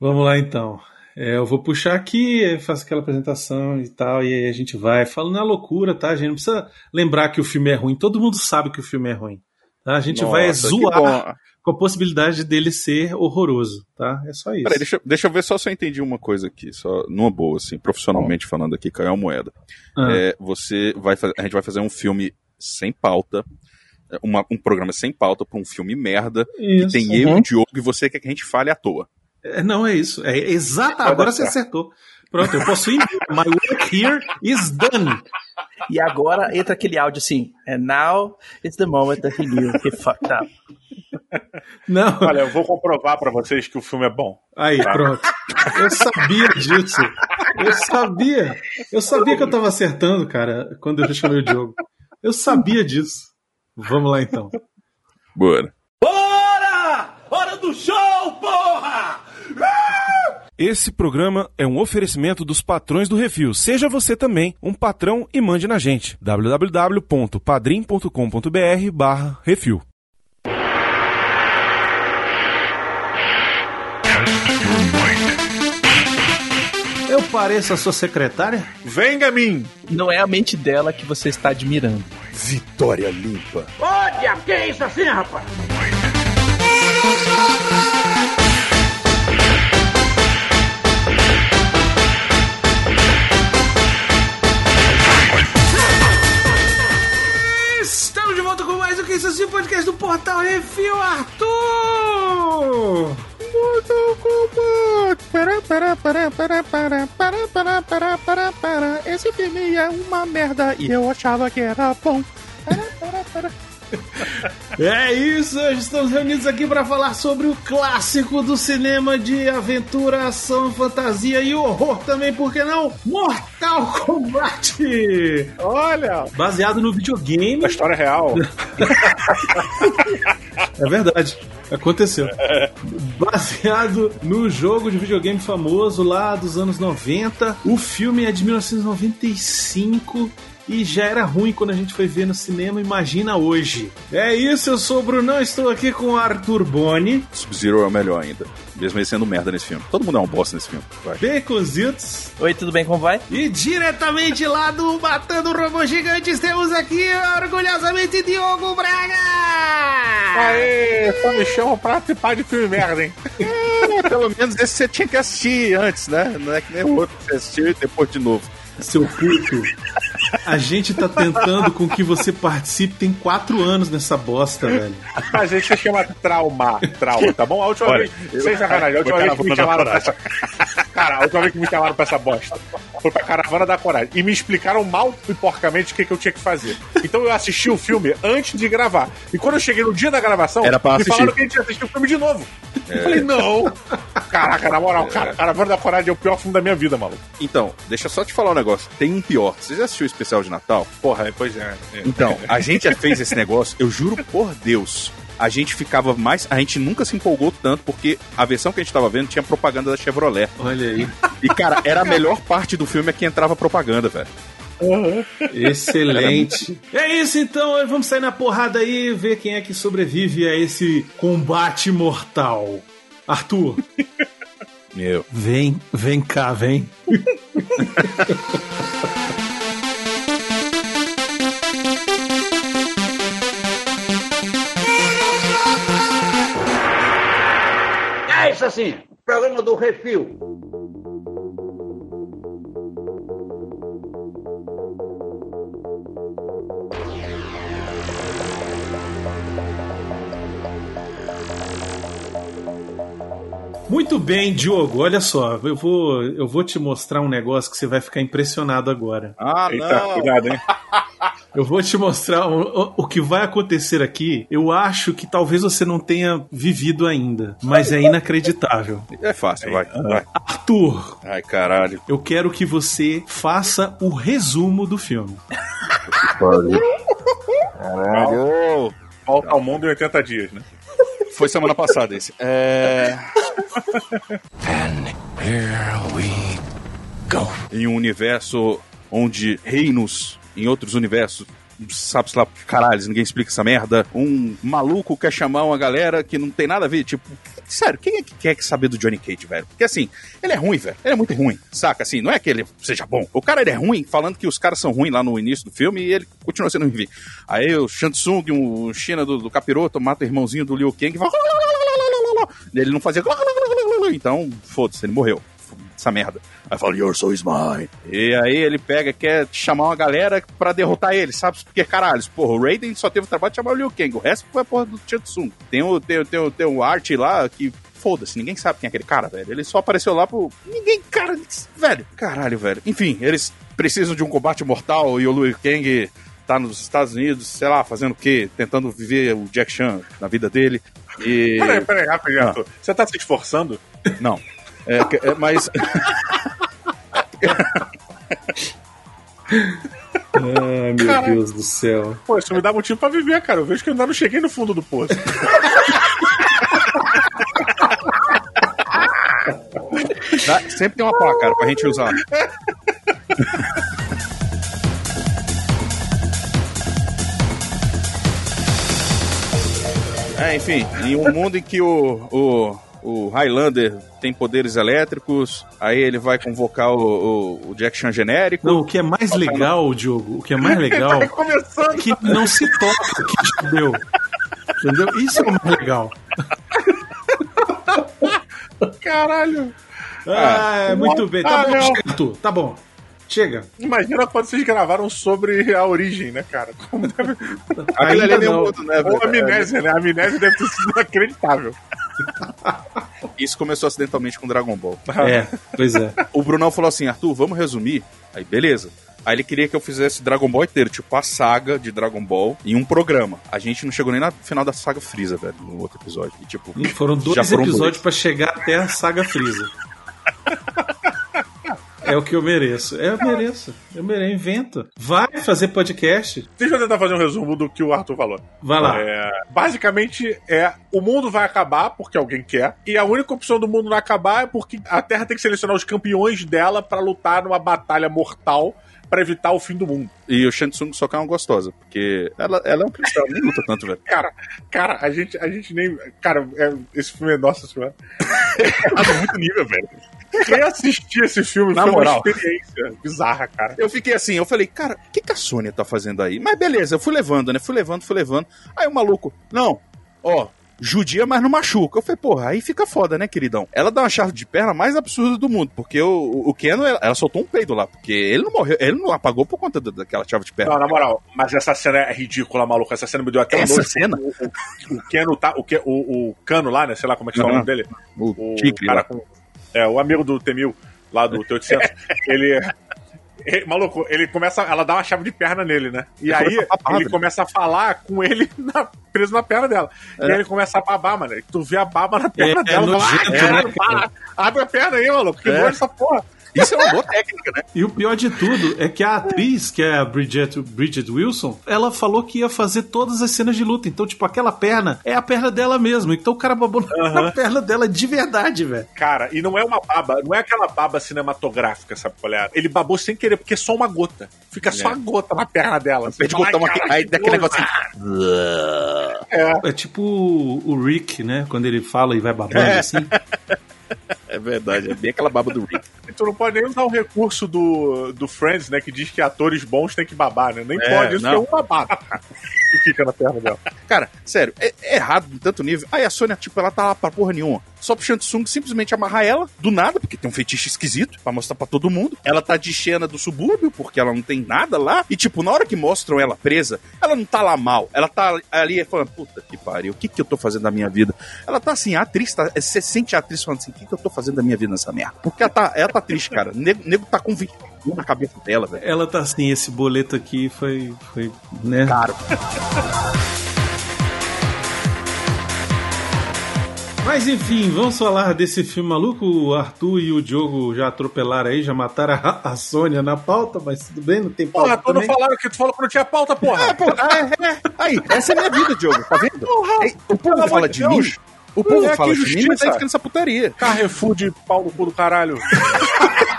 Vamos lá então. É, eu vou puxar aqui, faço aquela apresentação e tal, e aí a gente vai falando na loucura, tá? A gente não precisa lembrar que o filme é ruim, todo mundo sabe que o filme é ruim. Tá? A gente Nossa, vai zoar com a possibilidade dele ser horroroso, tá? É só isso. Peraí, deixa, deixa eu ver só se eu entendi uma coisa aqui, só numa boa, assim, profissionalmente falando aqui, caiu a moeda. Ah. É, você vai a gente vai fazer um filme sem pauta, é, uma, um programa sem pauta para um filme merda, isso, que tem uhum. eu e o Diogo, e você quer que a gente fale à toa. É, não, é isso. É exato. Agora você acertou. Pronto, eu posso ir. My work here is done. E agora entra aquele áudio assim. And now it's the moment that he knew he fucked up. Não. Olha, eu vou comprovar para vocês que o filme é bom. Aí, tá? pronto. Eu sabia disso. Eu sabia. Eu sabia que eu tava acertando, cara, quando eu chamei o Diogo. Eu sabia disso. Vamos lá então. Bora. Bora! Hora do show, porra! Esse programa é um oferecimento dos patrões do Refil. Seja você também um patrão e mande na gente. www.padrim.com.br barra Refil. Eu pareço a sua secretária? Venga a mim! Não é a mente dela que você está admirando. Vitória limpa. Olha, que é isso assim, rapaz? Que isso assim, podcast do Portal Refil, Arthur! Mortal Kombat! Para, para, para, para, para, para, para, para, para, para. Esse filme é uma merda e eu achava que era bom. Para, para. É isso, hoje estamos reunidos aqui para falar sobre o clássico do cinema de aventura, ação, fantasia e horror também, por que não? Mortal Kombat! Olha! Baseado no videogame. A história real. é verdade. Aconteceu. Baseado no jogo de videogame famoso lá dos anos 90. O filme é de 1995 e já era ruim quando a gente foi ver no cinema, imagina hoje. É isso, eu sou o Brunão, estou aqui com o Arthur Boni. Sub-Zero é o melhor ainda. Mesmo ele sendo merda nesse filme. Todo mundo é um bosta nesse filme. Vai. Baconzitos. Oi, tudo bem? Como vai? E diretamente lá do Matando Robôs Gigantes, temos aqui orgulhosamente Diogo Braga! Aê, só me chama pra participar de filme merda, hein? pelo menos esse você tinha que assistir antes, né? Não é que nem o outro que você assistiu e depois de novo. Seu puto. A gente tá tentando com que você participe tem quatro anos nessa bosta, velho. A gente se chama trauma, trauma, tá bom? A última Olha, vez, sem sacanagem, a última vez que me chamaram pra essa... Cara, a última vez que me chamaram pra essa bosta foi pra Caravana da Coragem. E me explicaram mal e porcamente o que, que eu tinha que fazer. Então eu assisti o filme antes de gravar. E quando eu cheguei no dia da gravação, Era pra me falaram que a gente ia assistir o filme de novo. É. Eu falei, não. Caraca, na moral, cara, Caravana da Coragem é o pior filme da minha vida, maluco. Então, deixa eu só te falar um negócio. Tem um pior. Você já assistiu o especial de Natal? Porra, pois é. é. Então, a gente já fez esse negócio, eu juro por Deus a gente ficava mais. A gente nunca se empolgou tanto, porque a versão que a gente tava vendo tinha propaganda da Chevrolet. Olha aí. E, cara, era a melhor parte do filme é que entrava propaganda, velho. Uhum. Excelente. é isso então, vamos sair na porrada aí e ver quem é que sobrevive a esse combate mortal. Arthur. Meu. Vem, vem cá, vem. É isso assim, programa do Refil. Muito bem, Diogo. Olha só, eu vou, eu vou te mostrar um negócio que você vai ficar impressionado agora. Ah, Eita, não. cuidado, hein? Eu vou te mostrar o, o, que vai acontecer aqui. Eu acho que talvez você não tenha vivido ainda, mas é inacreditável. É fácil, vai. vai. Arthur. Ai, caralho. Eu quero que você faça o resumo do filme. Caralho. Volta ao mundo em 80 dias, né? Foi semana passada esse. É. And here we go. Em um universo onde reinos em outros universos sabe-se lá, caralho, ninguém explica essa merda. Um maluco quer chamar uma galera que não tem nada a ver, tipo, sério, quem é que quer saber do Johnny Cage, velho? Porque assim, ele é ruim, velho. Ele é muito ruim, saca? Assim, não é que ele seja bom. O cara, ele é ruim, falando que os caras são ruins lá no início do filme e ele continua sendo ruim. Aí o Shansung, o China do, do capiroto, mata o irmãozinho do Liu Kang e fala... Ele não fazia... Então, foda-se, ele morreu essa merda. Aí fala, Your soul is mine. E aí ele pega, quer chamar uma galera pra derrotar ele, sabe? Porque, caralho, porra, o Raiden só teve o trabalho de chamar o Liu Kang, o resto foi a porra do Chansung. Tem o, tem, tem, tem o Art lá que. Foda-se, ninguém sabe quem é aquele cara, velho. Ele só apareceu lá pro. Ninguém, cara, velho. Caralho, velho. Enfim, eles precisam de um combate mortal e o Liu Kang tá nos Estados Unidos, sei lá, fazendo o quê? Tentando viver o Jack Chan na vida dele. E. Peraí, peraí, rapidinho, Ah. Você tá se esforçando? Não. É, é, mas. Ai, meu Caralho. Deus do céu. Pô, isso me dá motivo pra viver, cara. Eu vejo que eu ainda não cheguei no fundo do poço. Dá- sempre tem uma placa, cara, pra gente usar. É, enfim, em um mundo em que o, o, o Highlander tem poderes elétricos, aí ele vai convocar o, o, o Jack Chan genérico. Não, o que é mais legal, Diogo, o que é mais legal Tá começando. é que não se toca que já deu. Entendeu? Isso é o mais legal. Caralho. Ah, muito bem. Tá Ah, bom. Tá bom. Chega. Imagina quando vocês gravaram sobre a origem, né, cara? Como deve... Aquele ali é né, Ou amnésia, né? A amnésia deve ter sido inacreditável. Isso começou acidentalmente com Dragon Ball. É, pois é. O Brunão falou assim: Arthur, vamos resumir? Aí, beleza. Aí ele queria que eu fizesse Dragon Ball inteiro, tipo a saga de Dragon Ball, em um programa. A gente não chegou nem na final da saga Freeza, velho, no outro episódio. E, tipo, E foram dois foram episódios pra chegar até a saga Freeza. É o que eu mereço. É, eu mereço. Eu mereço. Invento. Vai fazer podcast. Deixa eu tentar fazer um resumo do que o Arthur falou. Vai lá. É, basicamente, é o mundo vai acabar porque alguém quer, e a única opção do mundo não acabar é porque a Terra tem que selecionar os campeões dela pra lutar numa batalha mortal pra evitar o fim do mundo. E o Shansung só que é uma gostosa, porque ela, ela é um cristão, nem luta tanto, velho. Cara, cara, a gente, a gente nem. Cara, é- esse filme é nossa senhora. É muito nível, velho. Reassistir esse filme Na foi moral. uma experiência bizarra, cara. Eu fiquei assim, eu falei, cara, o que, que a Sônia tá fazendo aí? Mas beleza, eu fui levando, né? Fui levando, fui levando. Aí o maluco, não, ó, judia, mas não machuca. Eu falei, porra, aí fica foda, né, queridão? Ela dá uma chave de perna mais absurda do mundo, porque o, o Keno, ela, ela soltou um peido lá, porque ele não morreu, ele não apagou por conta da- daquela chave de perna. Não, na moral, mas essa cena é ridícula, maluco. Essa cena me deu até Essa cena? O, o, o Keno tá. O, o, o Cano lá, né? Sei lá como é que chama o nome dele. O O Tigre cara lá. com. É, o amigo do Temil, lá do T800. ele. ele- Maluco, ele começa. Ela dá uma chave de perna nele, né? E Ele aí começa ele começa a falar com ele na- preso na perna dela. E aí ele começa a babar, mano. E tu vê a baba na perna É, dela. é fala, "Ah, caralho, né, para, abre a perna aí, maluco. Que É. nojo essa porra. Isso é uma boa técnica, né? E o pior de tudo é que a atriz, que é a Bridget, Bridget Wilson, ela falou que ia fazer todas as cenas de luta. Então, tipo, aquela perna é a perna dela mesmo. Então o cara babou na perna dela de verdade, velho. Cara, e não é uma baba, não é aquela baba cinematográfica, sabe qual é? Ele babou sem querer, porque é só uma gota. Fica só É. a gota na perna dela. Fala, botar uma. "Ai, cara, Aí que daquele nojo." negócio assim. É. É tipo o o Rick, né? Quando ele fala e vai babando É. assim. É verdade, é bem aquela baba do Rick. Tu não pode nem usar o recurso do, do Friends, né? Que diz que atores bons têm que babar, né? Nem É, pode, isso não. é um babado. Que fica na perna dela. Cara, sério, é, é errado em tanto nível. Aí a Sônia, tipo, ela tá lá pra porra nenhuma. Só pro Shansung simplesmente amarrar ela, do nada, porque tem um feitiço esquisito, pra mostrar pra todo mundo. Ela tá de Xena do subúrbio, porque ela não tem nada lá. E, tipo, na hora que mostram ela presa, ela não tá lá mal. Ela tá ali falando, puta que pariu, o que que eu tô fazendo da minha vida? Ela tá assim, atriz, tá, você sente a atriz falando assim, o que que eu tô fazendo da minha vida nessa merda? Porque ela tá, ela tá triste, cara. O nego, nego tá com 20 na cabeça dela, velho. Ela tá assim, esse boleto aqui foi, foi né? Caro. Mas enfim, vamos falar desse filme maluco. O Arthur e o Diogo já atropelaram aí, já mataram a, a Sônia na pauta, mas tudo bem, não tem pauta Porra, tu não falaram que tu falou que não tinha pauta, porra. É, pô, é, é. Aí, essa é a minha vida, Diogo, tá vendo? Ei, o povo fala de de mim. Deus. O povo É, fala de mim, mas justiça. aí fica nessa putaria. Carrefour de pau no cu do caralho.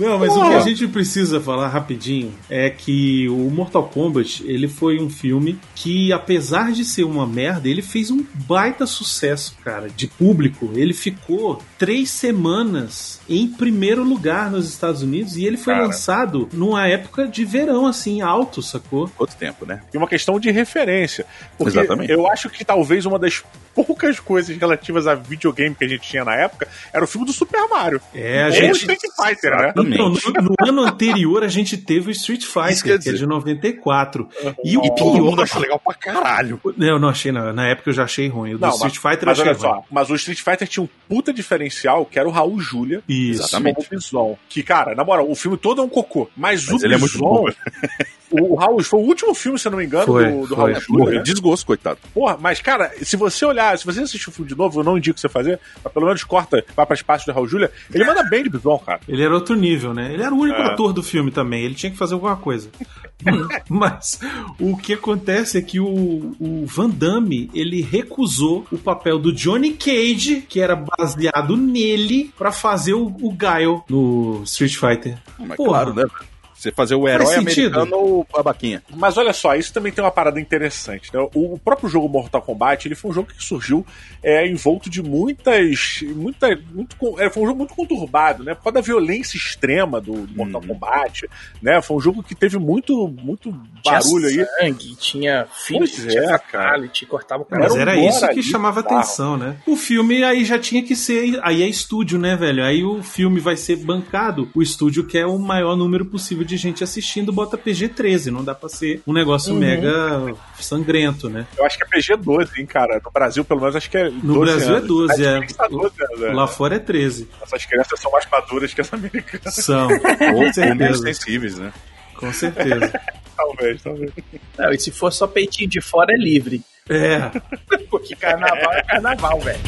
Não, mas o que a gente precisa falar rapidinho é que o Mortal Kombat, ele foi um filme que, apesar de ser uma merda, ele fez um baita sucesso, cara, de público. Ele ficou três semanas em primeiro lugar nos Estados Unidos e ele foi Cara. lançado numa época de verão, assim, alto, sacou? Outro tempo, né? E uma questão de referência. Porque Exatamente. eu acho que talvez uma das poucas coisas relativas a videogame que a gente tinha na época era o filme do Super Mario. É, a Ou gente. Street Fighter, né? Exatamente. Não, no, no ano anterior a gente teve o Street Fighter, que é de 94. E o Todo mundo pior. achou legal pra caralho. Eu não achei, na, na época eu já achei ruim. O do Não, Street mas, Fighter eu mas achei olha ruim. só, mas o Street Fighter tinha um puta diferencial que era o Raul Julia. Isso. Exatamente. como Bison. Que, cara, na moral, o filme todo é um cocô. Mas, Mas o ele é muito Bison, bom. o, o Raul, foi o último filme, se eu não me engano, Foi, do, do foi. Raul Julia. Morreu né? de desgosto, coitado. Porra, mas, cara, se você olhar, se você assistir o filme de novo, eu não indico você fazer, mas pelo menos corta, vai pra espaço do Raul Julia, ele manda bem de Bison, cara. Ele era outro nível, né? Ele era o único É. ator do filme também. Ele tinha que fazer alguma coisa. Mas o que acontece é que o, o Van Damme ele recusou o papel do Johnny Cage, que era baseado nele, pra fazer o, o Guile no Street Fighter. Mas Porra. claro, né? Você fazer o herói americano ou a baquinha. Mas olha só, isso também tem uma parada interessante. Né? O próprio jogo Mortal Kombat ele foi um jogo que surgiu é, envolto de muitas. Muita, muito, é, foi um jogo muito conturbado, né? Por causa da violência extrema do, do Mortal Uhum. Kombat. Né? Foi um jogo que teve muito, muito barulho aí. tinha sangue, tinha filho, Pois tinha é, fatality, cortava o Mas cara. um era isso que chamava bizarro. atenção, né? O filme aí já tinha que ser. Aí é estúdio, né, velho? Aí o filme vai ser bancado. O estúdio quer o maior número possível de gente assistindo, bota PG-13. Não dá pra ser um negócio Uhum. mega sangrento, né? Eu acho que é PG-12, hein, cara. No Brasil, pelo menos, acho que é 12 No Brasil é anos. 12, é. Netflix tá 12 anos, é. Lá fora é 13. Essas crianças são mais maduras que as americanas. São. Ou, menos certeza. sensíveis, né? Com certeza. talvez, talvez. Não, e se for só peitinho de fora, é livre. É. Porque carnaval é carnaval, velho.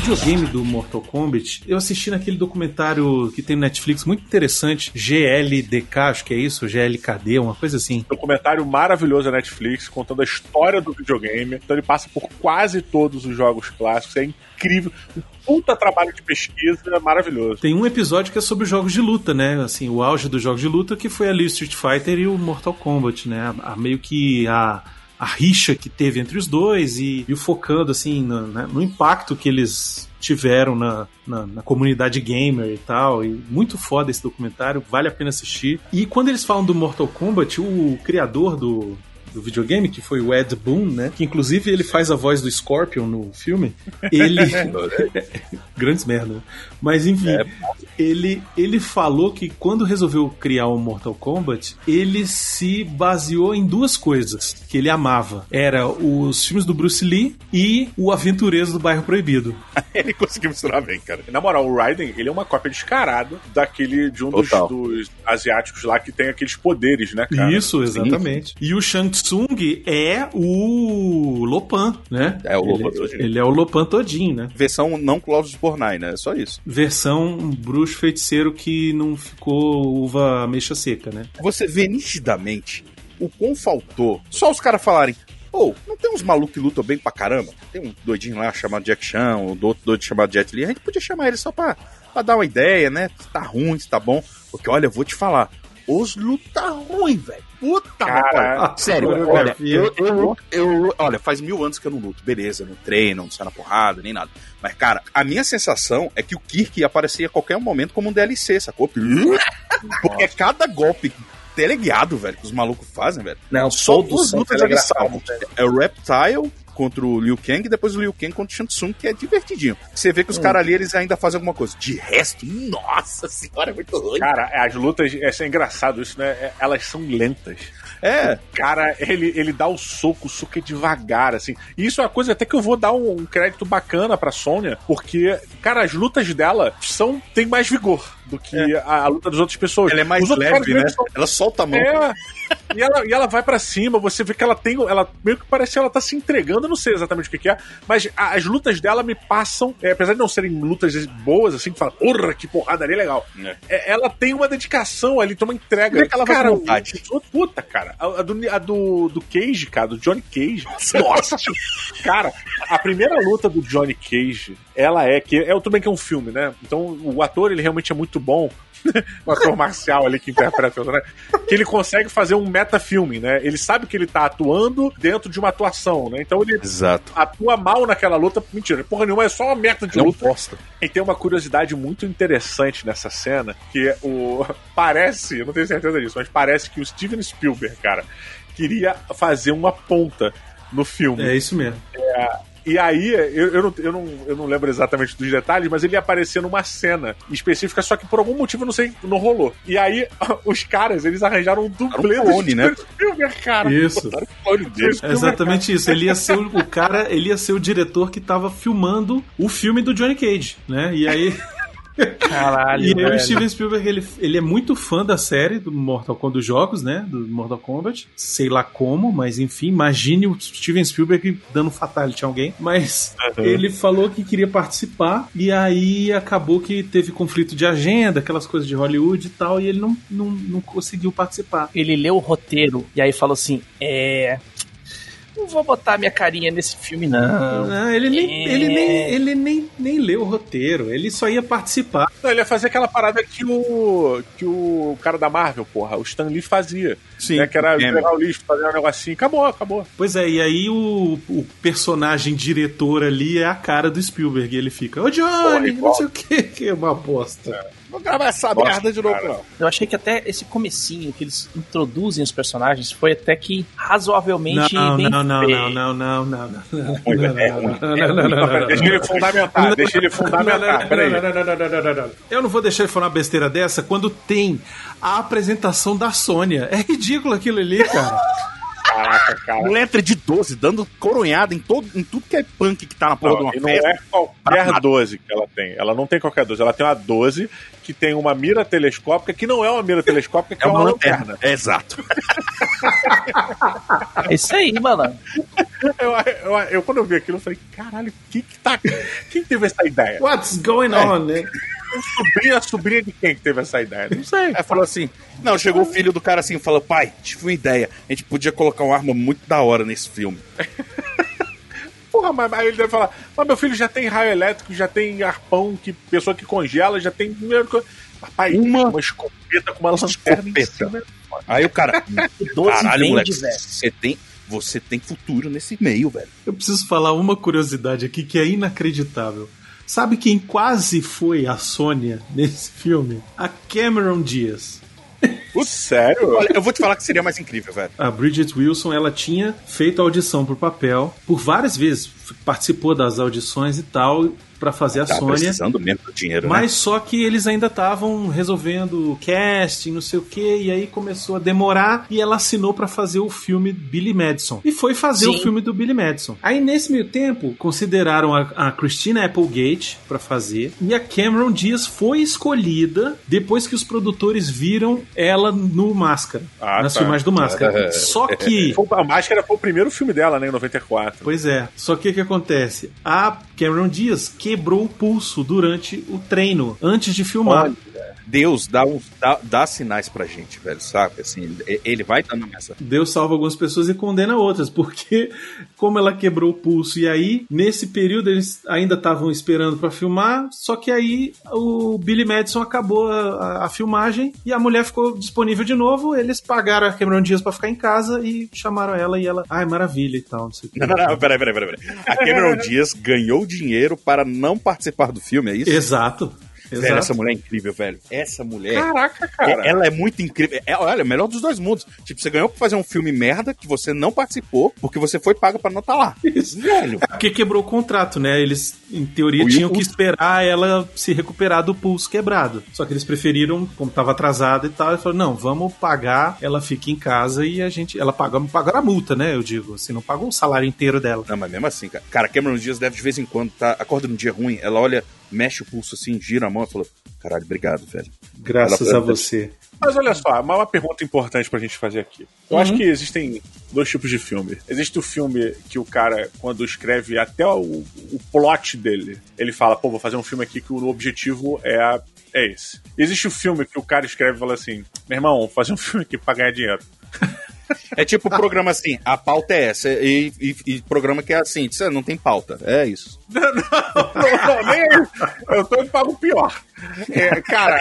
Videogame do Mortal Kombat, eu assisti naquele documentário que tem no Netflix muito interessante, GLDK, acho que é isso, GLKD, uma coisa assim. documentário maravilhoso da Netflix contando a história do videogame. Então ele passa por quase todos os jogos clássicos. É incrível. Puta trabalho de pesquisa maravilhoso. Tem um episódio que é sobre jogos de luta, né? Assim, o auge dos jogos de luta que foi ali o Street Fighter e o Mortal Kombat, né? A, a- meio que a, a rixa que teve entre os dois e, e focando, assim, no, né, no impacto que eles tiveram na, na, na comunidade gamer e tal. E muito foda esse documentário, vale a pena assistir. E quando eles falam do Mortal Kombat, o criador do, do videogame, que foi o Ed Boon, né? Que inclusive ele faz a voz do Scorpion no filme. Ele. Grandes merda. né? Mas enfim, ele, ele falou que quando resolveu criar o Mortal Kombat, ele se baseou em duas coisas que ele amava. Era os filmes do Bruce Lee e o Aventureiro do Bairro Proibido. Ele conseguiu misturar bem, cara. Na moral, o Raiden, ele é uma cópia descarada daquele de um dos, dos asiáticos lá que tem aqueles poderes, né, cara? Isso, exatamente. E o Shang Tsung é o Lopan, né? É o Lopan ele, todinho. ele é o Lopan todinho, né? Versão não Clóvis Bornai, né? É só isso. Versão bruxo feiticeiro que não ficou uva ameixa seca, né? Você vê nitidamente o quão faltou. Só os caras falarem. Pô, não tem uns malucos que lutam bem pra caramba? Tem um doidinho lá chamado Jack Chan, um outro doido chamado Jet Li. A gente podia chamar ele só pra, pra dar uma ideia, né? Se tá ruim, se tá bom. Porque olha, eu vou te falar. Os luta ruim, velho. Puta, Cara, Sério, olha, eu, eu, eu- olha, faz mil anos que eu não luto. Beleza, não treino, não sai na porrada, nem nada. Mas, cara, a minha sensação é que o Kirk ia aparecer a qualquer momento como um DLC, sacou? Porque cada golpe teleguiado, velho, que os malucos fazem, velho. Não, Só duas são lutas eles telegrafados, salvam. É o Reptile contra o Liu Kang e depois o Liu Kang contra o Shang Tsung, que é divertidinho. Você vê que os caras ali, eles ainda fazem alguma coisa. De resto, nossa senhora, é muito ruim. Cara, as lutas, é, é engraçado isso, né? É, Elas são lentas. É, Cara, ele, ele dá o soco, o soco é devagar, assim. E isso é uma coisa até que eu vou dar um, um crédito bacana pra Sônia, porque, cara, as lutas dela são tem mais vigor do que a, a luta das outras pessoas. ela é mais leve, caras né? são- Ela solta a mão. É. E ela, e ela vai pra cima, você vê que ela tem. Ela meio que parece que ela tá se entregando, eu não sei exatamente o que, que é, mas a- as lutas dela me passam, é, apesar de não serem lutas boas, assim, que fala, porra, que porrada ali legal. É. É, ela tem uma dedicação ali, tem uma entrega. Vê que ela vai cara, com vontade. o- Puta, cara. A, a do, a do, do Cage, cara, do Johnny Cage. Nossa! cara, a primeira luta do Johnny Cage ela é que é tudo bem que é um filme, né? Então o ator ele realmente é muito bom. o ator marcial ali que interpreta o né? que ele consegue fazer um metafilme, né? Ele sabe que ele tá atuando dentro de uma atuação, né? Então ele Exato. atua mal naquela luta. Mentira, porra nenhuma, é só uma meta de É um luta. bosta. E tem uma curiosidade muito interessante nessa cena, que é o. Parece, eu não tenho certeza disso, mas parece que o Steven Spielberg, cara, queria fazer uma ponta no filme. É isso mesmo. E aí, eu, eu, não, eu, não, eu não lembro exatamente dos detalhes, mas ele ia aparecer numa cena específica, só que por algum motivo, não sei, não rolou. E aí, os caras, eles arranjaram um dublê um clone, né? Spielberg, cara. Isso. Botaram o clone dele. É exatamente isso. Ele ia ser o, o cara, ele ia ser o diretor que tava filmando o filme do Johnny Cage, né? E aí. Caralho, E velho. o Steven Spielberg, ele, ele é muito fã da série do Mortal Kombat, dos jogos, né? Do Mortal Kombat. Sei lá como, mas enfim, imagine o Steven Spielberg dando fatality a alguém. Mas ele falou que queria participar, e aí acabou que teve conflito de agenda, aquelas coisas de Hollywood e tal, e ele não, não, não conseguiu participar. Ele leu o roteiro e aí falou assim: É. Não vou botar minha carinha nesse filme, não. Não, ele nem, É. ele, nem, ele nem, nem leu o roteiro, ele só ia participar. Não, ele ia fazer aquela parada que o, que o cara da Marvel, porra, o Stan Lee fazia. Sim, né, que era Cameron. pegar o lixo, fazer um negocinho. Acabou, acabou. Pois é, e aí o, o personagem diretor ali é a cara do Spielberg. E ele fica, ô Johnny, Porra, não sei o que, que é uma bosta. Vou gravar essa Nossa, merda de novo, cara. não. Eu achei que até esse comecinho que eles introduzem os personagens foi até que razoavelmente Não, bem não, não, feito. não, não, não, não, não, não, não, é não, não, não, não, não, não. Deixa ele fundamentar, deixa ele fundamentar. Peraí. Não, não, não, não, não, não, não, não. Eu não vou deixar ele falar uma besteira dessa quando tem a apresentação da Sônia. É ridículo aquilo ali, cara. Caraca, cara. Letra de 12, dando coronhada em, todo, em tudo que é punk que tá na porra Não, de e uma não festa. é qualquer 12 que ela tem. Ela não tem qualquer 12. Ela tem uma 12 que tem uma mira telescópica, que não é uma mira telescópica, que é, uma, lanterna. É, Exato. É isso aí, mano. Eu, eu, eu- quando eu vi aquilo, eu falei, caralho, quem que tá. Quem teve essa ideia? What's going on, né? Sobrinha, sobrinha de quem que teve essa ideia? Não sei. Aí falou assim: Não, chegou o filho do cara assim e falou: Pai, tive uma ideia. A gente podia colocar uma arma muito da hora nesse filme. Porra, mas aí ele deve falar, mas meu filho já tem raio elétrico, já tem arpão, que pessoa que congela, já tem. Papai, Uma- uma escopeta com uma lanterna em Escopeta. cima. Aí o cara, 12 caralho, vende, moleque, velho. você tem, você tem futuro nesse meio, velho. Eu preciso falar uma curiosidade aqui que é inacreditável. Sabe quem quase foi a Sônia nesse filme? A Cameron Diaz. Sério? Olha, eu vou te falar que seria mais incrível, velho. A Bridget Wilson, ela tinha feito audição pro papel por várias vezes, participou das audições e tal pra fazer a Tá Sônia. precisando mesmo do dinheiro, né? Mas só que eles ainda estavam resolvendo o casting, não sei o que, e aí começou a demorar e ela assinou pra fazer o filme Billy Madison. E foi fazer Sim. o filme do Billy Madison. Aí nesse meio tempo, consideraram a, a Christina Applegate pra fazer e a Cameron Diaz foi escolhida depois que os produtores viram ela no Máscara, Ah, nas tá. filmagens do Máscara. Só que A Máscara foi o primeiro filme dela, né, em 94. Pois é. Só que o que acontece? A Cameron Diaz quebrou o pulso durante o treino, antes de filmar. Deus dá, uns, dá, dá sinais pra gente, velho, sabe? Assim, ele- vai dando essa. Deus salva algumas pessoas e condena outras, porque como ela quebrou o pulso e aí nesse período eles ainda estavam esperando pra filmar, só que aí o Billy Madison acabou a, a- a filmagem e a mulher ficou disponível de novo, eles pagaram a Cameron Diaz pra ficar em casa e chamaram ela e ela, ai maravilha e tal, não sei o que. Não, não, peraí, peraí. peraí. A Cameron Diaz ganhou dinheiro para não participar do filme, é isso? Exato. Velho, Exato. essa mulher é incrível, velho. Essa mulher. Caraca, cara. é- Ela é muito incrível. É, olha, melhor dos dois mundos. Tipo, você ganhou pra fazer um filme merda que você não participou porque você foi pago pra não estar lá. Isso. Velho. Porque quebrou o contrato, né? Eles, em teoria, O- tinham que esperar ela se recuperar do pulso quebrado. Só que eles preferiram, como tava atrasada e tal, eles falaram, não, vamos pagar, ela fica em casa e a gente. Ela paga, pagaram a multa, né? Eu digo, assim, não pagou o salário inteiro dela. Não, mas mesmo assim, cara. Cara, Cameron Diaz deve de vez em quando tá acorda num dia ruim, ela olha, mexe o pulso assim, gira a mão e fala: Caralho, obrigado, velho. Graças Ela- a você. Mas olha só, uma, pergunta importante pra gente fazer aqui. Eu acho que existem dois tipos de filme. Existe o filme que o cara, quando escreve até o, o plot dele, ele fala, pô, vou fazer um filme aqui que o objetivo é, a- é esse. Existe o filme que o cara escreve e fala assim, meu irmão, vou fazer um filme aqui pra ganhar dinheiro. É tipo programa assim, a pauta é essa, e, e- e programa que é assim, você não tem pauta. É isso. Não, não, não, nem é isso. Eu tô indo para o pior. É, cara,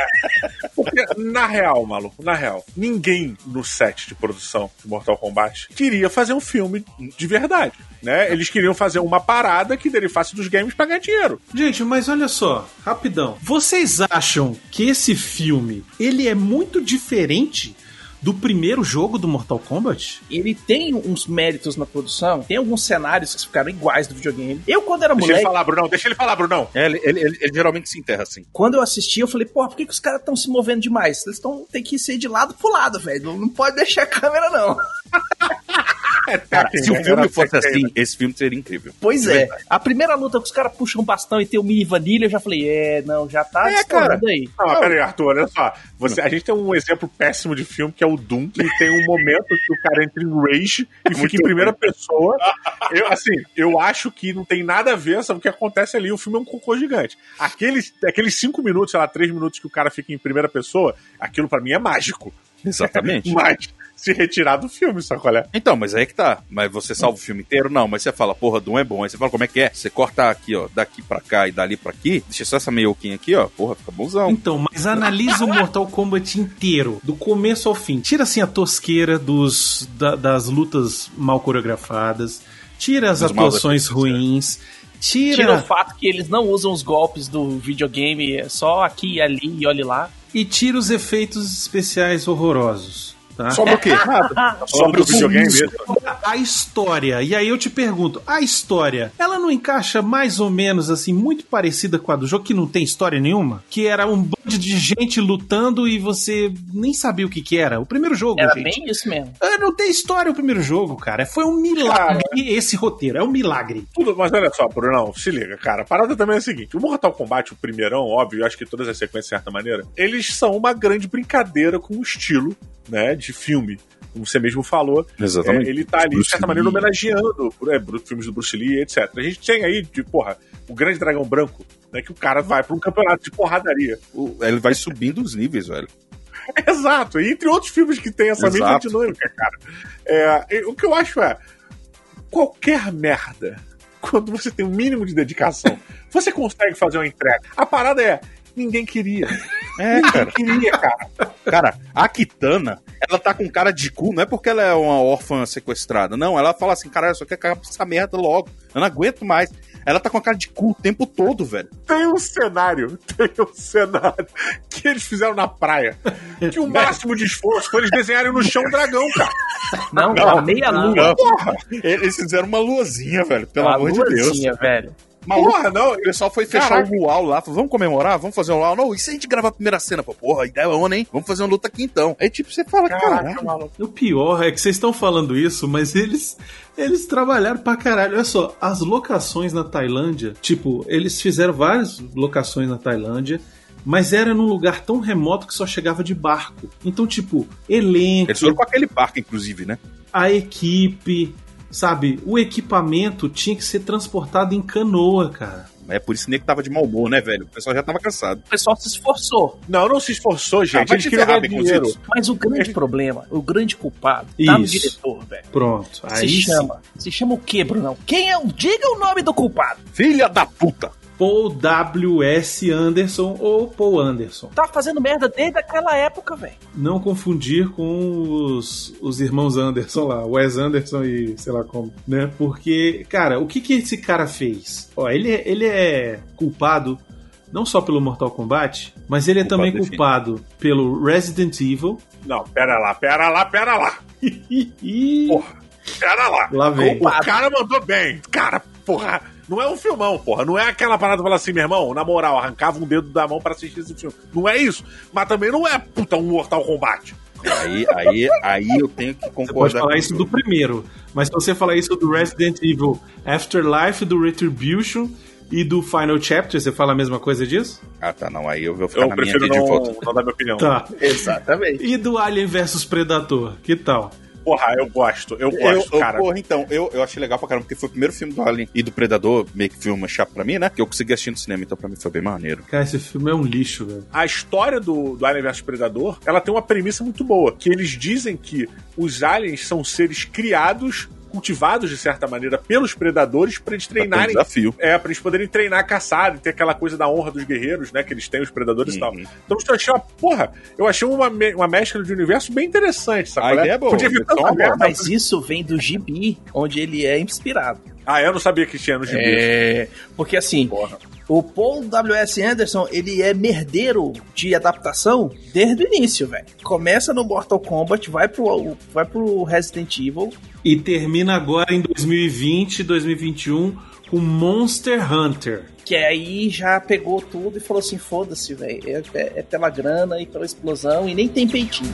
porque, na real, maluco, na real, ninguém no set de produção de Mortal Kombat queria fazer um filme de verdade. Né? Eles queriam fazer uma parada que derivasse dos games pra ganhar dinheiro. Gente, mas olha só, rapidão. Vocês acham que esse filme ele é muito diferente do primeiro jogo do Mortal Kombat? Ele tem uns méritos na produção, tem alguns cenários que ficaram iguais do videogame. Eu, quando era Deixa ele moleque, falar, Brunão, deixa ele falar, Brunão. É, ele, ele- ele- ele geralmente se enterra assim. quando eu assisti, eu falei, porra, por que, que os caras estão se movendo demais? Eles tão, tem que ser de lado pro lado, velho. Não, não pode deixar a câmera, não. Cara, se o filme fosse assim, esse filme seria incrível. Pois é. A primeira luta que os caras puxam um bastão e tem o Mi Vanilla, eu já falei, é, não, já tá É, disparando aí. Não, mas peraí, Arthur, olha só. Você, a gente tem um exemplo péssimo de filme que é o Doom, que tem um momento que o cara entra em rage e fica em primeira pessoa. Eu, assim, eu acho que não tem nada a ver, sabe o que acontece ali? O filme é um cocô gigante. Aqueles, aqueles cinco minutos, sei lá, três minutos que o cara fica em primeira pessoa, aquilo pra mim é mágico. Exatamente. Mas se retirar do filme, sabe qual é? Então, mas aí que tá. Mas você salva o filme inteiro? Não, mas você fala, porra, Doom é bom. Aí você fala, como é que é? Você corta aqui, ó, daqui pra cá e dali pra aqui, deixa só essa meioquinha aqui, ó, porra, fica bonzão. Então, mas analisa o Mortal Kombat inteiro, do começo ao fim. Tira assim a tosqueira dos, da- das lutas mal coreografadas, tira as Dos atuações efeitos, ruins, Tira tira, o fato que eles não usam os golpes do videogame é só aqui e ali e olhe lá. e tira os efeitos especiais horrorosos. Tá? Sobre o quê? Sobre o videogame mesmo. A história. E aí eu te pergunto, a história, ela não encaixa mais ou menos assim, muito parecida com a do jogo, que não tem história nenhuma? Que era um bando de gente lutando e você nem sabia o que que era. O primeiro jogo, Era gente. bem isso mesmo. Ah, Não tem história o primeiro jogo, cara. Foi um milagre esse roteiro. É um milagre. Tudo, mas olha só, Brunão, se liga, cara. A parada também é a seguinte: o Mortal Kombat, o primeirão, óbvio, eu acho que todas as sequências, de certa maneira, eles são uma grande brincadeira com o estilo, né, de filme. Como você mesmo falou, Exatamente. É, ele tá ali, de certa maneira, homenageando é, filmes do Bruce Lee, etc. A gente tem aí, de, porra, o Grande Dragão Branco, né, que o cara vai pra um campeonato de porradaria. O- Ele vai subindo os níveis, velho. Exato, e entre outros filmes que tem essa mesma dinâmica, cara. É, o que eu acho é, qualquer merda, quando você tem um mínimo de dedicação, você consegue fazer uma entrega. A parada é, ninguém queria. É, Ninguém cara. queria, cara. Cara, a Kitana, ela tá com cara de cu, não é porque ela é uma órfã sequestrada, não. Ela fala assim, cara, eu só quero acabar com essa merda logo. Eu não aguento mais. Ela tá com a cara de cu o tempo todo, velho. Tem um cenário, tem um cenário que eles fizeram na praia, que o máximo de esforço foi eles desenharem no chão um dragão, cara. Não, não meia lua. Eles fizeram uma luazinha, velho, pelo Uma amor de Deus. luazinha, velho. Maluco, Porra, não. o pessoal foi fechar Caraca. o luau lá, falou, vamos comemorar, vamos fazer um luau. Não, e se a gente gravar a primeira cena? Pô, porra, a ideia é onda, hein? Vamos fazer uma luta aqui então. Aí tipo, você fala, Caraca, maluco. O pior é que vocês estão falando isso, mas eles eles trabalharam pra caralho. Olha só, as locações na Tailândia, tipo, eles fizeram várias locações na Tailândia, mas era num lugar tão remoto que só chegava de barco. Então, tipo, elenco, Eles foram com aquele barco, inclusive, né? a equipe, sabe, o equipamento tinha que ser transportado em canoa, cara. É por isso que o nego tava de mau humor, né, velho? O pessoal já tava cansado. O pessoal se esforçou. Não, não se esforçou, gente. Ah, eles queriam ferrar, ganhar dinheiro. Mas o grande problema, o grande culpado, tá no Isso. diretor, velho. Pronto. Se Aí sim. chama. Se chama o quê, Brunão? Quem é o. Diga o nome do culpado. Filha da puta! Paul W.S. Anderson ou Paul Anderson. Tá fazendo merda desde aquela época, velho. Não confundir com os, os irmãos Anderson lá, Wes Anderson e sei lá como, né? Porque, cara, o que que esse cara fez? Ó, ele, é- ele é culpado não só pelo Mortal Kombat, mas ele é Culpado também definido. culpado pelo Resident Evil. Não, pera lá, pera lá, pera lá. e Porra, pera lá. lá vem. O cara mandou bem. Cara, porra, não é um filmão, porra. Não é aquela parada pra falar assim, meu irmão, na moral, arrancava um dedo da mão pra assistir esse filme. Não é isso. Mas também não é, puta, um Mortal Kombat. Aí, aí, aí eu tenho que Você pode concordar. falar com isso o do primeiro, mas se você falar isso do Resident Evil Afterlife, do Retribution e do Final Chapter, você fala a mesma coisa disso? Ah, tá, não. Aí eu vou ficar Eu na minha prefiro aqui de não, volta. não dar minha opinião. Tá. Exatamente. E do Alien vs Predator, que tal? Porra, eu gosto, eu Eu, gosto, eu, cara. porra, então, eu, eu achei legal pra caramba, porque foi o primeiro filme do Alien e do Predador, meio que filme chato pra mim, né? Que eu consegui assistir no cinema, então pra mim foi bem maneiro. Cara, esse filme é um lixo, velho. A história do, do Alien vs Predador, ela tem uma premissa muito boa, que eles dizem que os aliens são seres criados, cultivados de certa maneira pelos predadores para eles Pra ter um treinarem desafio. É, pra eles poderem treinar caçar e ter aquela coisa da honra dos guerreiros, né? Que eles têm, os predadores e tal. Uhum. Então eu achei uma. Porra, eu achei uma, me- uma mescla de universo bem interessante, sabe? A é? ideia é boa, Podia vir é tanta merda. Mas isso vem do gibi, onde ele é inspirado. Ah, eu não sabia que tinha no gibi. É, porque assim, Porra. O Paul W.S. Anderson, ele é merdeiro de adaptação desde o início, velho. Começa no Mortal Kombat, vai pro, vai pro Resident Evil. E termina agora em 2020, 2021 com Monster Hunter. Que aí já pegou tudo e falou assim: foda-se, velho. É, é- é pela grana e pela explosão e nem tem peitinho.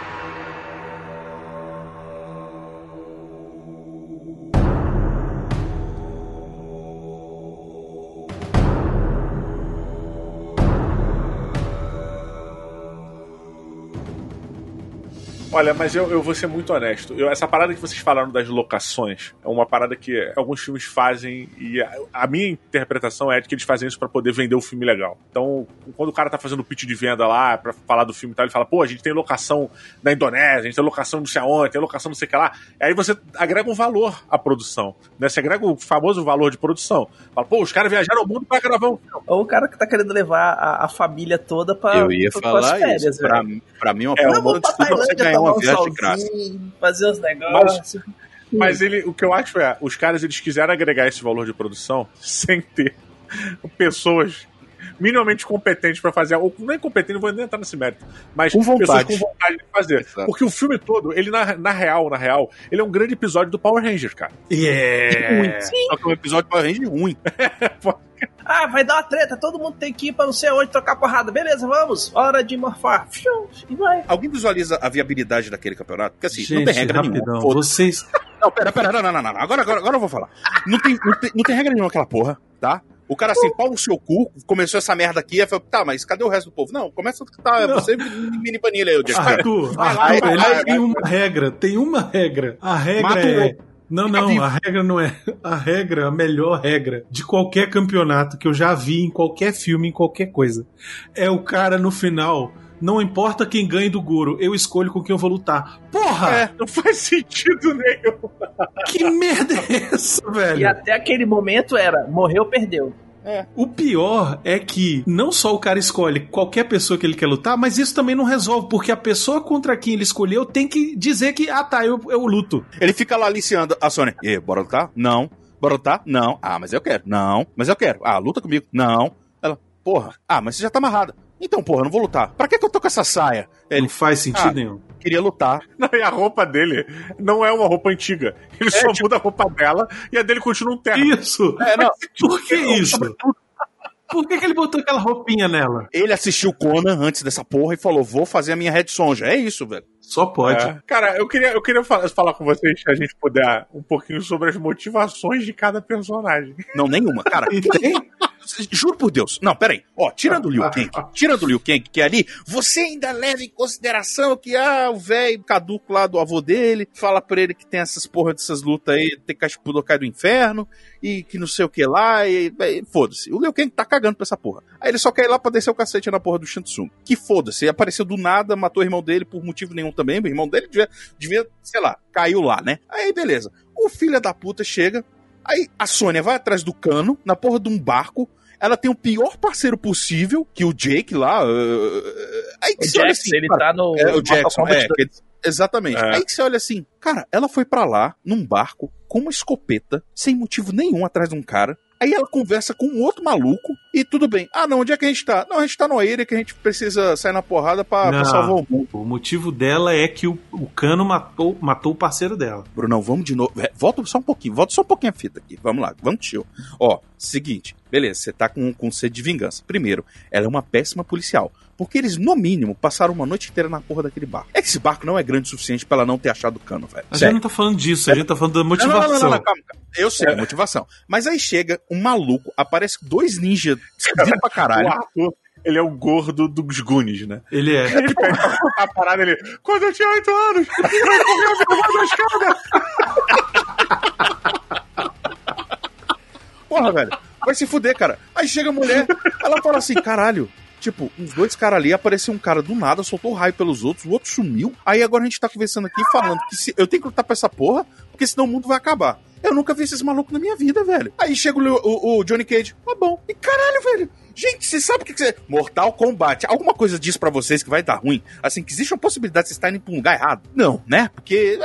Olha, mas eu, eu vou ser muito honesto. Eu- essa parada que vocês falaram das locações é uma parada que alguns filmes fazem e a, a minha interpretação é de que eles fazem isso pra poder vender o filme legal. Então, quando o cara tá fazendo o pitch de venda lá pra falar do filme e tal, ele fala, pô, a gente tem locação na Indonésia, a gente tem locação não sei aonde, tem locação não sei o que lá. Aí você agrega um valor à produção, né? Você agrega o famoso valor de produção. Fala, pô, os caras viajaram ao mundo pra gravar um filme. Ou o cara que tá querendo levar a, a família toda pra, Eu ia pra, falar pras férias, isso. Pra, pra mim, uma É, puta Não, vamos pra pra Tailândia uma um viagem de graça. fazer uns negócios. Mas ele, o que eu acho é, os caras eles quiseram agregar esse valor de produção sem ter pessoas minimamente competentes pra fazer, ou não é incompetente, não vou nem entrar nesse mérito, mas Com vontade. pessoas com vontade de fazer. Exato. Porque o filme todo, ele na, na real, na real, ele é um grande episódio do Power Rangers, cara. Yeah! Sim. Só que é um episódio para range ruim. Ah, vai dar uma treta, todo mundo tem que ir pra não sei onde trocar porrada. Beleza, vamos. Hora de morfar. E vai. Alguém visualiza a viabilidade daquele campeonato? Porque assim, não Gente, tem regra rapidão. nenhuma. Vocês. Não, pera, pera, não, não, não, não. Agora, agora, agora eu vou falar. Não tem, não, tem, não tem regra nenhuma aquela porra, tá? O cara assim, pau no seu cu, começou essa merda aqui, aí falou, tá, mas cadê o resto do povo? Não, começa a tá, Não. você mini panilha aí, o Jack Sparrow. Arthur, Vai lá, Arthur, vai tem uma regra. Tem uma regra. A regra Mata é. outro. Não, Fica não, vivo. a regra não é. A regra, a melhor regra de qualquer campeonato que eu já vi em qualquer filme, em qualquer coisa. É o cara no final. Não importa quem ganhe do Goro, eu escolho com quem eu vou lutar. Porra! É, não faz sentido nenhum. Que merda é essa, E velho? até aquele momento era, morreu, perdeu. O pior é que não só o cara escolhe qualquer pessoa que ele quer lutar, mas isso também não resolve, porque a pessoa contra quem ele escolheu tem que dizer que, ah tá, eu, eu luto. Ele fica lá aliciando a Sônia. E bora lutar? Não. Bora lutar? Não. Ah, mas eu quero. Não. Mas eu quero. Ah, luta comigo. Não. Ela, porra. Ah, mas você já tá amarrada. Então, porra, eu não vou lutar. Pra que, que eu tô com essa saia? Ele Não faz sentido Ah. nenhum. queria lutar. Não, e a roupa dele não é uma roupa antiga. Ele só muda a roupa dela e a dele continua um terno. Isso! É, não. Por que isso? Por que, que ele botou aquela roupinha nela? Ele assistiu Conan antes dessa porra e falou: vou fazer a minha Red Sonja. É isso, velho. Só pode. É. Cara, eu queria, eu queria fa- falar com vocês, se a gente puder, um pouquinho sobre as motivações de cada personagem. Não, nenhuma. Cara, tem? Juro por Deus. Não, peraí. Ó, tirando o Liu Kang, tirando o Liu Kang, que é ali, você ainda leva em consideração que, ah, o velho caduco lá do avô dele fala pra ele que tem essas porra dessas lutas aí, tem que cair do inferno, e que não sei o que lá, e, e foda-se. O Liu Kang tá cagando pra essa porra. Aí ele só quer ir lá pra descer o cacete na porra do Shansung. Que foda-se. Ele apareceu do nada, matou o irmão dele por motivo nenhum também. O irmão dele devia, devia, sei lá, caiu lá, né? Aí, beleza. O filho da puta chega, Aí a Sônia vai atrás do cano, na porra de um barco. Ela tem o pior parceiro possível, que o Jake lá. uh, aí que O você olha Jackson, assim, ele cara, tá no. é, o Jackson, é, que exatamente. É. Aí que você olha assim, cara, ela foi pra lá, num barco, com uma escopeta, sem motivo nenhum atrás de um cara, Aí ela conversa com um outro maluco e tudo bem. Ah, não, onde é que a gente tá? Não, a gente tá numa ilha que a gente precisa sair na porrada pra, pra salvar o mundo. O motivo dela é que o, o Cano matou, matou o parceiro dela. Brunão, vamos de novo. É, Volta só um pouquinho, volta só um pouquinho a fita aqui. Vamos lá, vamos chill. Ó, seguinte, beleza, você tá com, com sede de vingança. Primeiro, ela é uma péssima policial. Porque eles, no mínimo, passaram uma noite inteira na porra daquele barco. É que esse barco não é grande o suficiente pra ela não ter achado o cano, velho. A gente não tá falando disso, a gente tá falando da Não, não, motivação. não, não, não, calma, calma. Eu sei, a motivação. Mas aí chega um maluco, aparece dois ninjas esquisitos pra O caralho. Arthur, ele é o gordo dos Goonies, né? Ele é. Ele pega a parada ele. Quando eu tinha 8 anos, eu corri a vergonha da escada. Porra, velho. Vai se fuder, cara. Aí chega a mulher, ela fala assim, caralho. Tipo, uns dois caras ali, apareceu um cara do nada, soltou raio pelos outros, o outro sumiu. Aí agora a gente tá conversando aqui falando que se, eu tenho que lutar pra essa porra, porque senão o mundo vai acabar. Eu nunca vi esses malucos na minha vida, velho. Aí chega o, o- o Johnny Cage, tá bom. E caralho, velho. Gente, você sabe o que, que você. Mortal Kombat. Alguma coisa diz pra vocês que vai dar ruim? Assim, que existe uma possibilidade de vocês estarem pra um lugar errado? Não, né? Porque.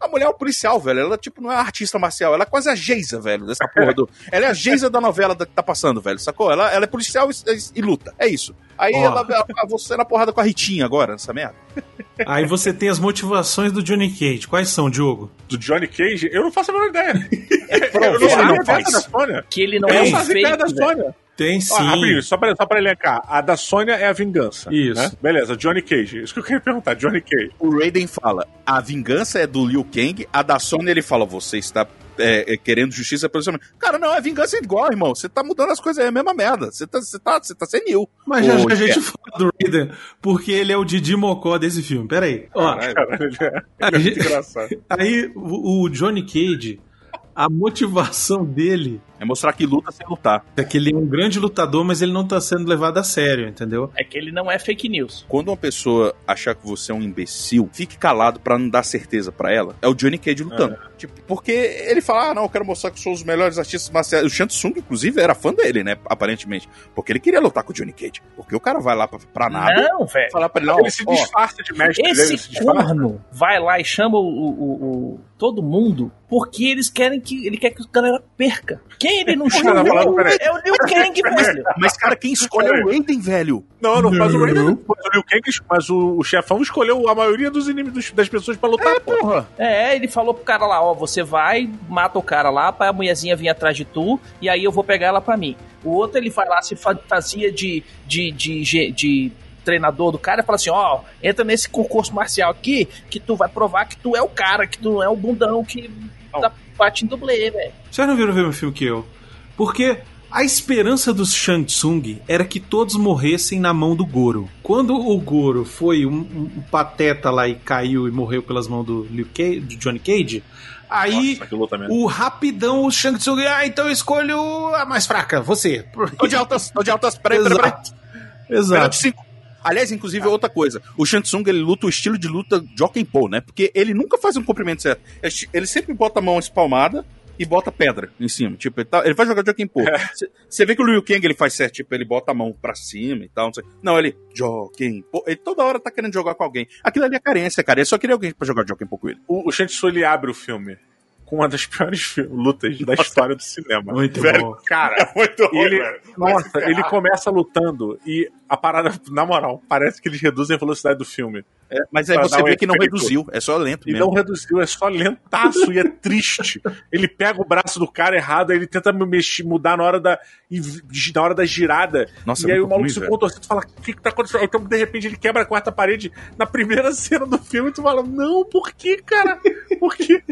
É, A mulher é um policial, velho. Ela, tipo, não é artista marcial. Ela é quase a Geisa, velho, dessa porra do. Ela é a Geisa da novela da- que tá passando, velho, sacou? Ela, ela é policial e, e luta. É isso. Aí Ó. ela, ela, você na porrada com a Ritinha agora, essa merda. Aí você tem as motivações do Johnny Cage. Quais são, Diogo? Do Johnny Cage, eu não faço a menor ideia. eu Pronto, não não faz. da Sônia. Que ele não Eu é não um da fake, velho. Sônia. Tem sim. rapidinho, só pra, só pra elencar. A da Sônia é a vingança. Isso. né? Beleza, Johnny Cage. Isso que eu queria perguntar, Johnny Cage. O Raiden fala: a vingança é do Liu Kang, a da Sony ele fala: você está é, é, querendo justiça pelo seu nome. Cara, não, é vingança igual, irmão. Você tá mudando as coisas, é a mesma merda. Você tá, você tá, você tá senil. Mas já, já a gente fala do Raiden, porque ele é o Didi Mocó desse filme. Pera aí. Ó, Caralho, ele é, ele é engraçado. aí o, o Johnny Cage, a motivação dele É mostrar que luta sem lutar. é que ele é um grande lutador, mas ele não tá sendo levado a sério, entendeu? É que ele não é fake news. Quando uma pessoa achar que você é um imbecil, fique calado pra não dar certeza pra ela. É o Johnny Cage lutando. Tipo, porque ele fala: ah, não, eu quero mostrar que sou os melhores artistas marciais. O Shansung, inclusive, era fã dele, né? Aparentemente. Porque ele queria lutar com o Johnny Cage. Porque o cara vai lá pra, pra nada. Não, velho. Falar pra ele, não, Ele se ó, disfarça de mestre. ele se Esse corno vai lá e chama o, o- o- todo mundo porque eles querem que ele quer que a galera perca. Quem ele não chama Não, não, é o Liu Kang, velho. Mas, cara, quem escolhe é o Raiden, velho. Não, não, faz o Raiden, Não. faz o Liu Kang, mas o, o chefão escolheu a maioria dos inimigos das pessoas pra lutar, pô. Porra. É, ele falou pro cara lá, ó, você vai, mata o cara lá pra a mulherzinha vir atrás de tu e aí eu vou pegar ela pra mim. O outro ele vai lá, se fantasia de, de, de, de, de treinador do cara e fala assim, ó, entra nesse concurso marcial aqui que tu vai provar que tu é o cara, que tu não é o bundão que tá bate em dublê, velho. Vocês não viram o mesmo filme que eu? Porque a esperança dos Shang Tsung era que todos morressem na mão do Goro. Quando o Goro foi um, um- pateta lá e caiu e morreu pelas mãos do, Liu Cage, do Johnny Cage, aí Nossa, o rapidão, o Shang Tsung, ah, então eu escolho a mais fraca, você. Tô de altas, tô de altas. Peraí, peraí, peraí. Exato. Pênalti Exato. 5. Aliás, inclusive, é outra coisa. O Shansung, ele luta o estilo de luta Jockey Pole, né? Porque ele nunca faz um comprimento certo. Ele sempre bota a mão espalmada e bota pedra em cima. Tipo, ele, tá- ele vai jogar Jockey Pole. Você vê que o Liu Kang, ele faz certo. Tipo, ele bota a mão pra cima e tal. Não, sei. não ele... Jockey Pole. Ele toda hora tá querendo jogar com alguém. Aquilo ali é carência, cara. Ele só queria alguém pra jogar Jockey Pole com ele. O, o Shang Tsung ele abre o filme com uma das piores lutas da história do cinema. Muito Velho, bom. Cara, Muito ruim, ele, velho. Nossa, ele começa lutando e a parada, na moral, parece que eles reduzem a velocidade do filme. É, mas aí você um vê que não efeito. reduziu. É só lento E mesmo. não reduziu, é só lentaço e é triste. Ele pega o braço do cara errado, aí ele tenta me mexer, mudar na hora da, na hora da girada. Nossa, e é aí o maluco ruim, se contorce e tu fala: o que, que tá acontecendo? Então, de repente, ele quebra a quarta parede na primeira cena do filme e tu fala: não, por que, cara? Por quê?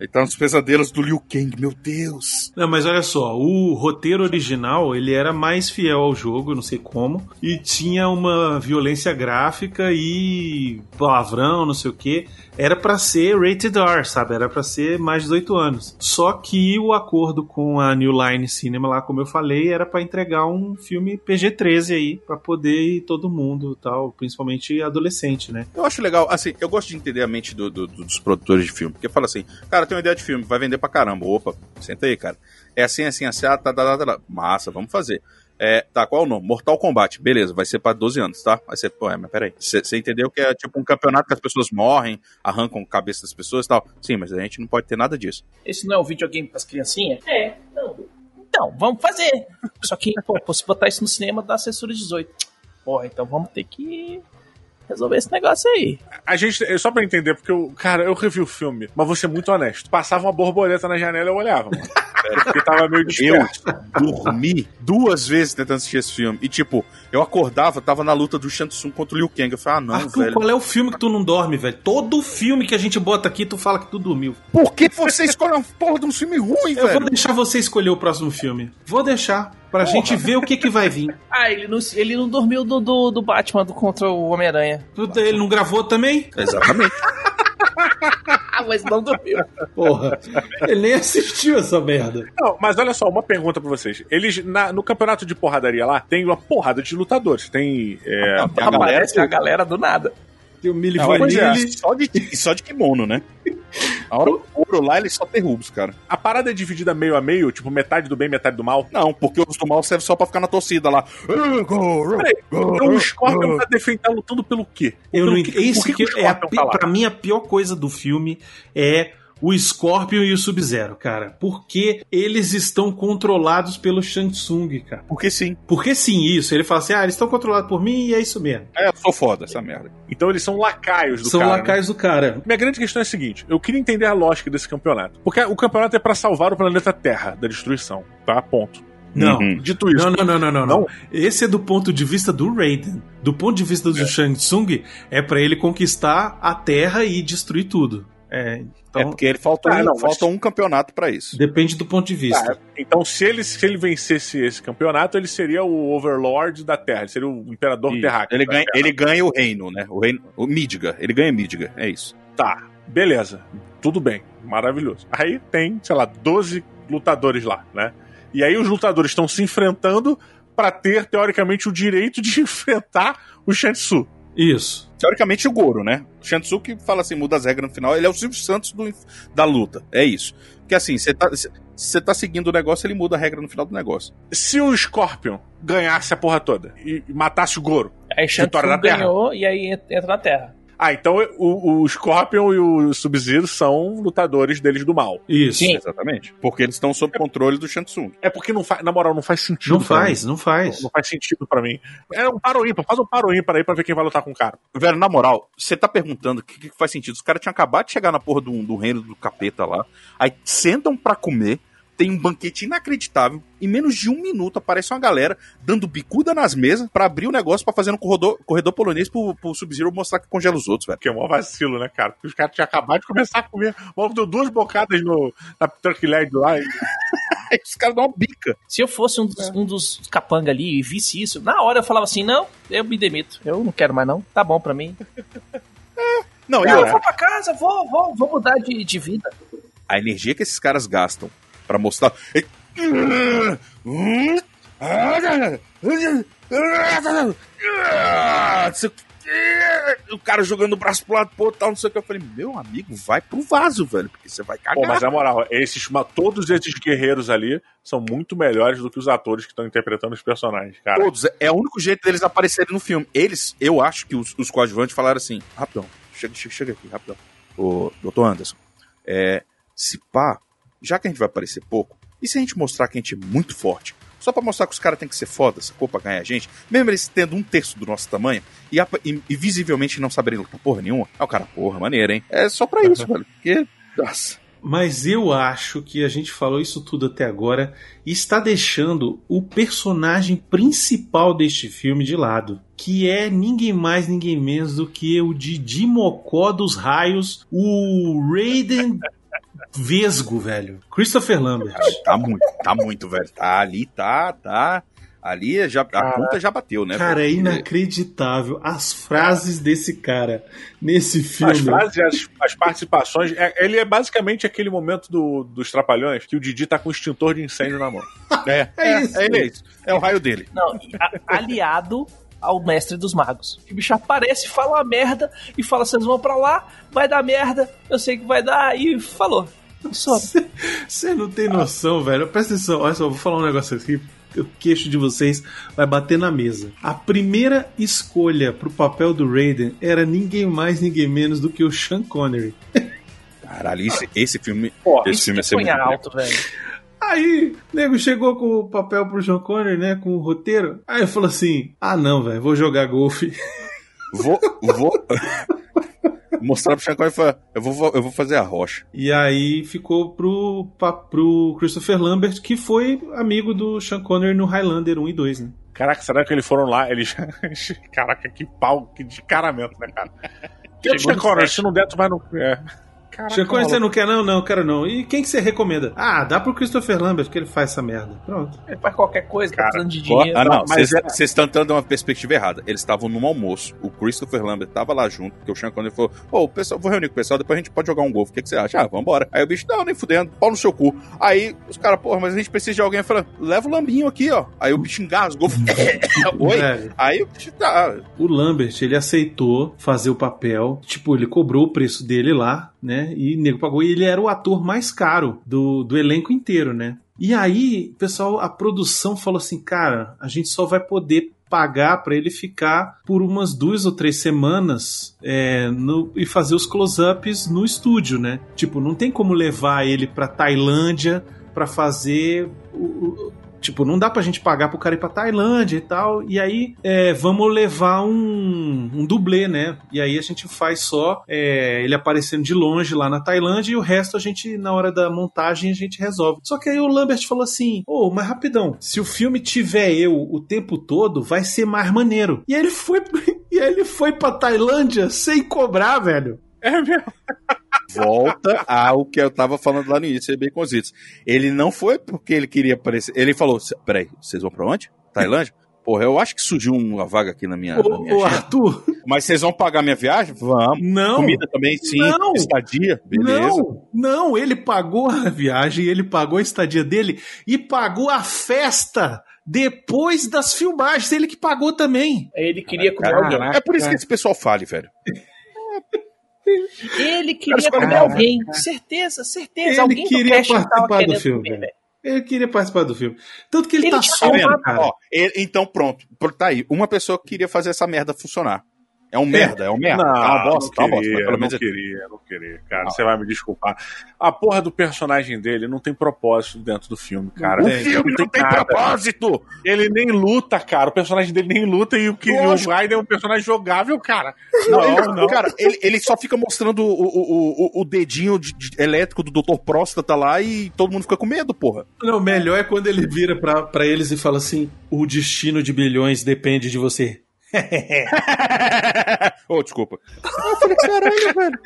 Ele tá nos pesadelos do Liu Kang, meu Deus. Não, mas olha só, o roteiro original ele era mais fiel ao jogo, não sei como, e tinha uma violência gráfica e palavrão, não sei o que. Era pra ser rated R, sabe? Era pra ser mais de 18 anos. Só que o acordo com a New Line Cinema lá, como eu falei, era pra entregar um filme PG-13 aí, pra poder ir todo mundo, tal, principalmente adolescente, né? Eu acho legal, assim, eu gosto de entender a mente do- do- dos produtores de filme. Porque fala assim, cara, tem uma ideia de filme, vai vender pra caramba. Opa, senta aí, cara. É assim, assim, assim, ah, tá, tá, tá, tá, tá. Massa, vamos fazer. É, tá, qual é o nome? Mortal Kombat. Beleza, vai ser pra 12 anos, tá? Aí você, pô, é, mas peraí. Você entendeu que é tipo um campeonato que as pessoas morrem, arrancam a cabeça das pessoas e tal. Sim, mas a gente não pode ter nada disso. Esse não é o videogame pras criancinhas? É, não. Não, vamos fazer. Só que, pô, se botar isso no cinema, dá censura 18. Pô, então vamos ter que resolver esse negócio aí. A gente, só pra entender, porque eu, cara, eu revi o filme, mas vou ser muito honesto. Passava uma borboleta na janela e eu olhava, mano. Porque tava meio Eu desperto. dormi duas vezes tentando assistir esse filme. E, tipo, eu acordava, tava na luta do Shansung contra o Liu Kang. Eu falei, ah, não, Arthur, velho. qual é o filme que tu não dorme, velho? Todo filme que a gente bota aqui, tu fala que tu dormiu. Por que você escolhe uma porra de um filme ruim, Eu velho? vou deixar você escolher o próximo filme. Vou deixar. Pra gente ver o que que vai vir. Ah, ele não, ele não dormiu do, do, do Batman do, contra o Homem-Aranha. Tudo- Ele não gravou também? Exatamente. Mas não dormiu. Porra. Ele nem assistiu essa merda. Não, mas olha só, uma pergunta pra vocês. Eles, na- no campeonato de porradaria lá, tem uma porrada de lutadores. Tem. é, Aparece a galera do nada. Tem o Milli Não, é, só, de, só de kimono, né? A hora o ouro lá, eles só derrubam, cara. a parada é dividida meio a meio, tipo, metade do bem, metade do mal. Não, porque os do mal servem só pra ficar na torcida lá. Peraí, então o Scorpion tá, defendendo, tá lutando pelo quê? Eu Pelo não entendo. Isso que, que que o é a, tá pra mim a pior coisa do filme é o Scorpion e o Sub-Zero, cara. Porque eles estão controlados pelo Shang Tsung, cara. Porque sim. Porque sim, isso. Ele fala assim: ah, eles estão controlados por mim e é isso mesmo. É, eu sou foda essa merda. Então eles são lacaios do São cara. né? lacaios do cara. Minha grande questão é a seguinte: eu queria entender a lógica desse campeonato. Porque o campeonato é pra salvar o planeta Terra da destruição, tá? Ponto. Não. Uhum. Dito isso, Não, não, não, não, não? Esse é do ponto de vista do Raiden. Do ponto de vista do Shang Tsung, é pra ele conquistar a Terra e destruir tudo. É, então é porque ele faltou, Ah, um, não, mas- falta um campeonato pra isso. depende do ponto de vista. Tá, então, se ele, se ele vencesse esse campeonato, ele seria o Overlord da Terra, ele seria o Imperador Isso. Terráqueo. Ele da ganha, ele ganha o reino, né? O reino. O Midgar. Ele ganha Midgar, é isso. Tá, beleza. Tudo bem, maravilhoso. Aí tem, sei lá, 12 lutadores lá, né? E aí os lutadores estão se enfrentando pra ter, teoricamente, o direito de enfrentar o Shansu. Isso. Teoricamente o Goro, né? O Shansuke fala assim, muda as regras no final. Ele é o Silvio Santos do- da luta. É isso. Porque assim, você tá, você tá seguindo o negócio, ele muda a regra no final do negócio. Se o Scorpion ganhasse a porra toda e matasse o Goro, Aí Vitória da Terra. ganhou e aí entra na Terra. Ah, então o, o Scorpion e o Sub-Zero são lutadores deles do mal. Isso. Sim. Exatamente. Porque eles estão sob controle do Shansung. É porque não faz, na moral, não faz sentido. Não pra mim. faz, não faz. Não faz sentido pra mim. É um paro ímpar, faz um paro ímpar aí pra ver quem vai lutar com o cara. Velho, na moral, você tá perguntando o que, que faz sentido. Os caras tinham acabado de chegar na porra do, do reino do capeta lá. Aí sentam pra comer. Tem um banquete inacreditável. Em menos de um minuto aparece uma galera dando bicuda nas mesas pra abrir o negócio pra fazer um corredor, corredor polonês pro, pro Sub-Zero mostrar que congela os outros, velho. Que é um vacilo, né, cara? Porque os caras tinham acabado de começar a comer. O maluco deu duas bocadas no, na Turkey Leg lá. E... Aí os caras dão uma bica. Se eu fosse um dos, um dos capanga ali e visse isso, na hora eu falava assim: não, eu me demito. Eu não quero mais, não. Tá bom pra mim. Não, e Não, eu outra, vou pra casa, vou, vou, vou mudar de, de vida. a energia que esses caras gastam pra mostrar. O cara jogando o braço pro lado outro, tal, não sei o que. Eu falei, meu amigo, vai pro vaso, velho, porque você vai cagar. Pô, mas na moral, esses, todos esses guerreiros ali são muito melhores do que os atores que estão interpretando os personagens, cara. Todos. É o único jeito deles aparecerem no filme. Eles, eu acho que os, os coadjuvantes falaram assim: rapidão, chega, chega, chega aqui, rapidão. Ô, doutor Anderson, é, se pá, já que a gente vai aparecer pouco, e se a gente mostrar que a gente é muito forte? Só pra mostrar que os caras têm que ser foda, sacou? Pra ganhar a gente. Mesmo eles tendo um terço do nosso tamanho e, e- e visivelmente não saberem lutar porra nenhuma. Aí o cara, porra, maneiro, hein? É só pra isso, velho. Porque. Nossa. Mas eu acho que a gente falou isso tudo até agora e está deixando o personagem principal deste filme de lado. Que é ninguém mais, ninguém menos do que o Didi Mocó dos raios, o Raiden Vesgo, velho. Christopher Lambert. Tá muito, tá muito, velho. Tá ali, tá, tá. Ali já, a conta já bateu, né? Cara, é inacreditável as frases desse cara nesse filme. As frases, as, as participações. é- ele é basicamente aquele momento do, dos Trapalhões que o Didi tá com um extintor de incêndio na mão. É, É é, isso. é, é isso. É o raio dele. Não, a- aliado ao mestre dos magos. O bicho aparece, fala uma merda e fala: vocês vão pra lá, vai dar merda, eu sei que vai dar, e falou. Só. Você não tem noção, velho. Presta atenção, olha só, vou falar um negócio aqui. O queixo de vocês vai bater na mesa. A primeira escolha pro papel do Raiden era ninguém mais, ninguém menos do que o Sean Connery. Caralho, esse, esse filme. Porra, esse Isso filme ia ser muito alto, velho. Aí, o nego chegou com o papel pro Sean Connery, né? Com o roteiro. Aí falou assim: Ah, não, velho, vou jogar golfe. Vou. vou... Mostrar pro Sean Connery e falar: eu vou, eu vou fazer a rocha. E aí ficou pro, pra, pro Christopher Lambert, que foi amigo do Sean Connery no Highlander 1 e 2, né? Caraca, será que eles foram lá? Eles. Caraca, que pau, que descaramento, né, cara? Que Chegou no Connery, se não der, tu vai no. É. Caraca, Connery, você não quer não? Não, quero não. E quem que você recomenda? Ah, dá pro Christopher Lambert, que ele faz essa merda. Pronto. Ele faz qualquer coisa, tá Cara, precisando de dinheiro. Ah, não, mas vocês é- estão dando uma perspectiva errada. Eles estavam num almoço. O Christopher Lambert tava lá junto, porque o Sean Connery falou: Pô, o pessoal, vou reunir com o pessoal, depois a gente pode jogar um golfe. O que, que você acha? Ah, vambora. Aí o bicho, não, nem fudendo, pau no seu cu. Aí os caras, porra, mas a gente precisa de alguém. Fala, leva o lambinho aqui, ó. Aí o bicho engasgou. Oi? Velho, Aí o bicho tá. o Lambert, ele aceitou fazer o papel. Tipo, ele cobrou o preço dele lá, né? E o nego pagou. E ele era o ator mais caro do, do elenco inteiro, né? E aí, pessoal, a produção falou assim: cara, a gente só vai poder pagar pra ele ficar por umas duas ou três semanas é, no- e fazer os close-ups no estúdio, né? Tipo, não tem como levar ele pra Tailândia pra fazer Tipo, não dá pra gente pagar pro cara ir pra Tailândia e tal. E aí, é, vamos levar um, um dublê, né? E aí a gente faz só é, ele aparecendo de longe lá na Tailândia e o resto a gente, na hora da montagem, a gente resolve. Só que aí o Lambert falou assim: Ô, mas rapidão, se o filme tiver eu o tempo todo, vai ser mais maneiro. E aí ele foi. E aí ele foi pra Tailândia sem cobrar, velho. É mesmo. Volta ao que eu tava falando lá no início, bem Baconzitos. Ele não foi porque ele queria aparecer. Ele falou: peraí, vocês vão pra onde? Tailândia? Porra, eu acho que surgiu uma vaga aqui na minha, na minha Ô, ô. Arthur, Mas vocês vão pagar minha viagem? Vamos. não. Comida também, sim. Não. Estadia, beleza. Não, não, ele pagou a viagem, ele pagou a estadia dele e pagou a festa depois das filmagens, ele que pagou também. Ele queria comer é por isso que esse pessoal fale, velho. Ele queria Cara, comer alguém. Certeza, certeza. Ele alguém queria participar do filme, comer, velho. Ele queria participar do filme. Tanto que ele, Ele tá Tá vendo? cara. Ó, ele- então pronto. Por- Tá aí. Uma pessoa queria fazer essa merda funcionar. É um merda, é um merda. Não, é uma bosta, não é uma bosta. queria, Mas pelo menos não ele- queria, não queria, cara. Você vai me desculpar. A porra do personagem dele não tem propósito dentro do filme, cara. o tem, filme não tem nada. propósito! Ele nem luta, cara. O personagem dele nem luta e o, que, o. Raiden é um personagem jogável, cara. Não, Não, não. Cara, ele, ele só fica mostrando o, o, o, o dedinho de- de- elétrico do Dr. Próstata lá e todo mundo fica com medo, porra. Não, o melhor é quando ele vira pra, pra eles e fala assim: o destino de bilhões depende de você. Ô, desculpa. Eu falei, caralho, velho.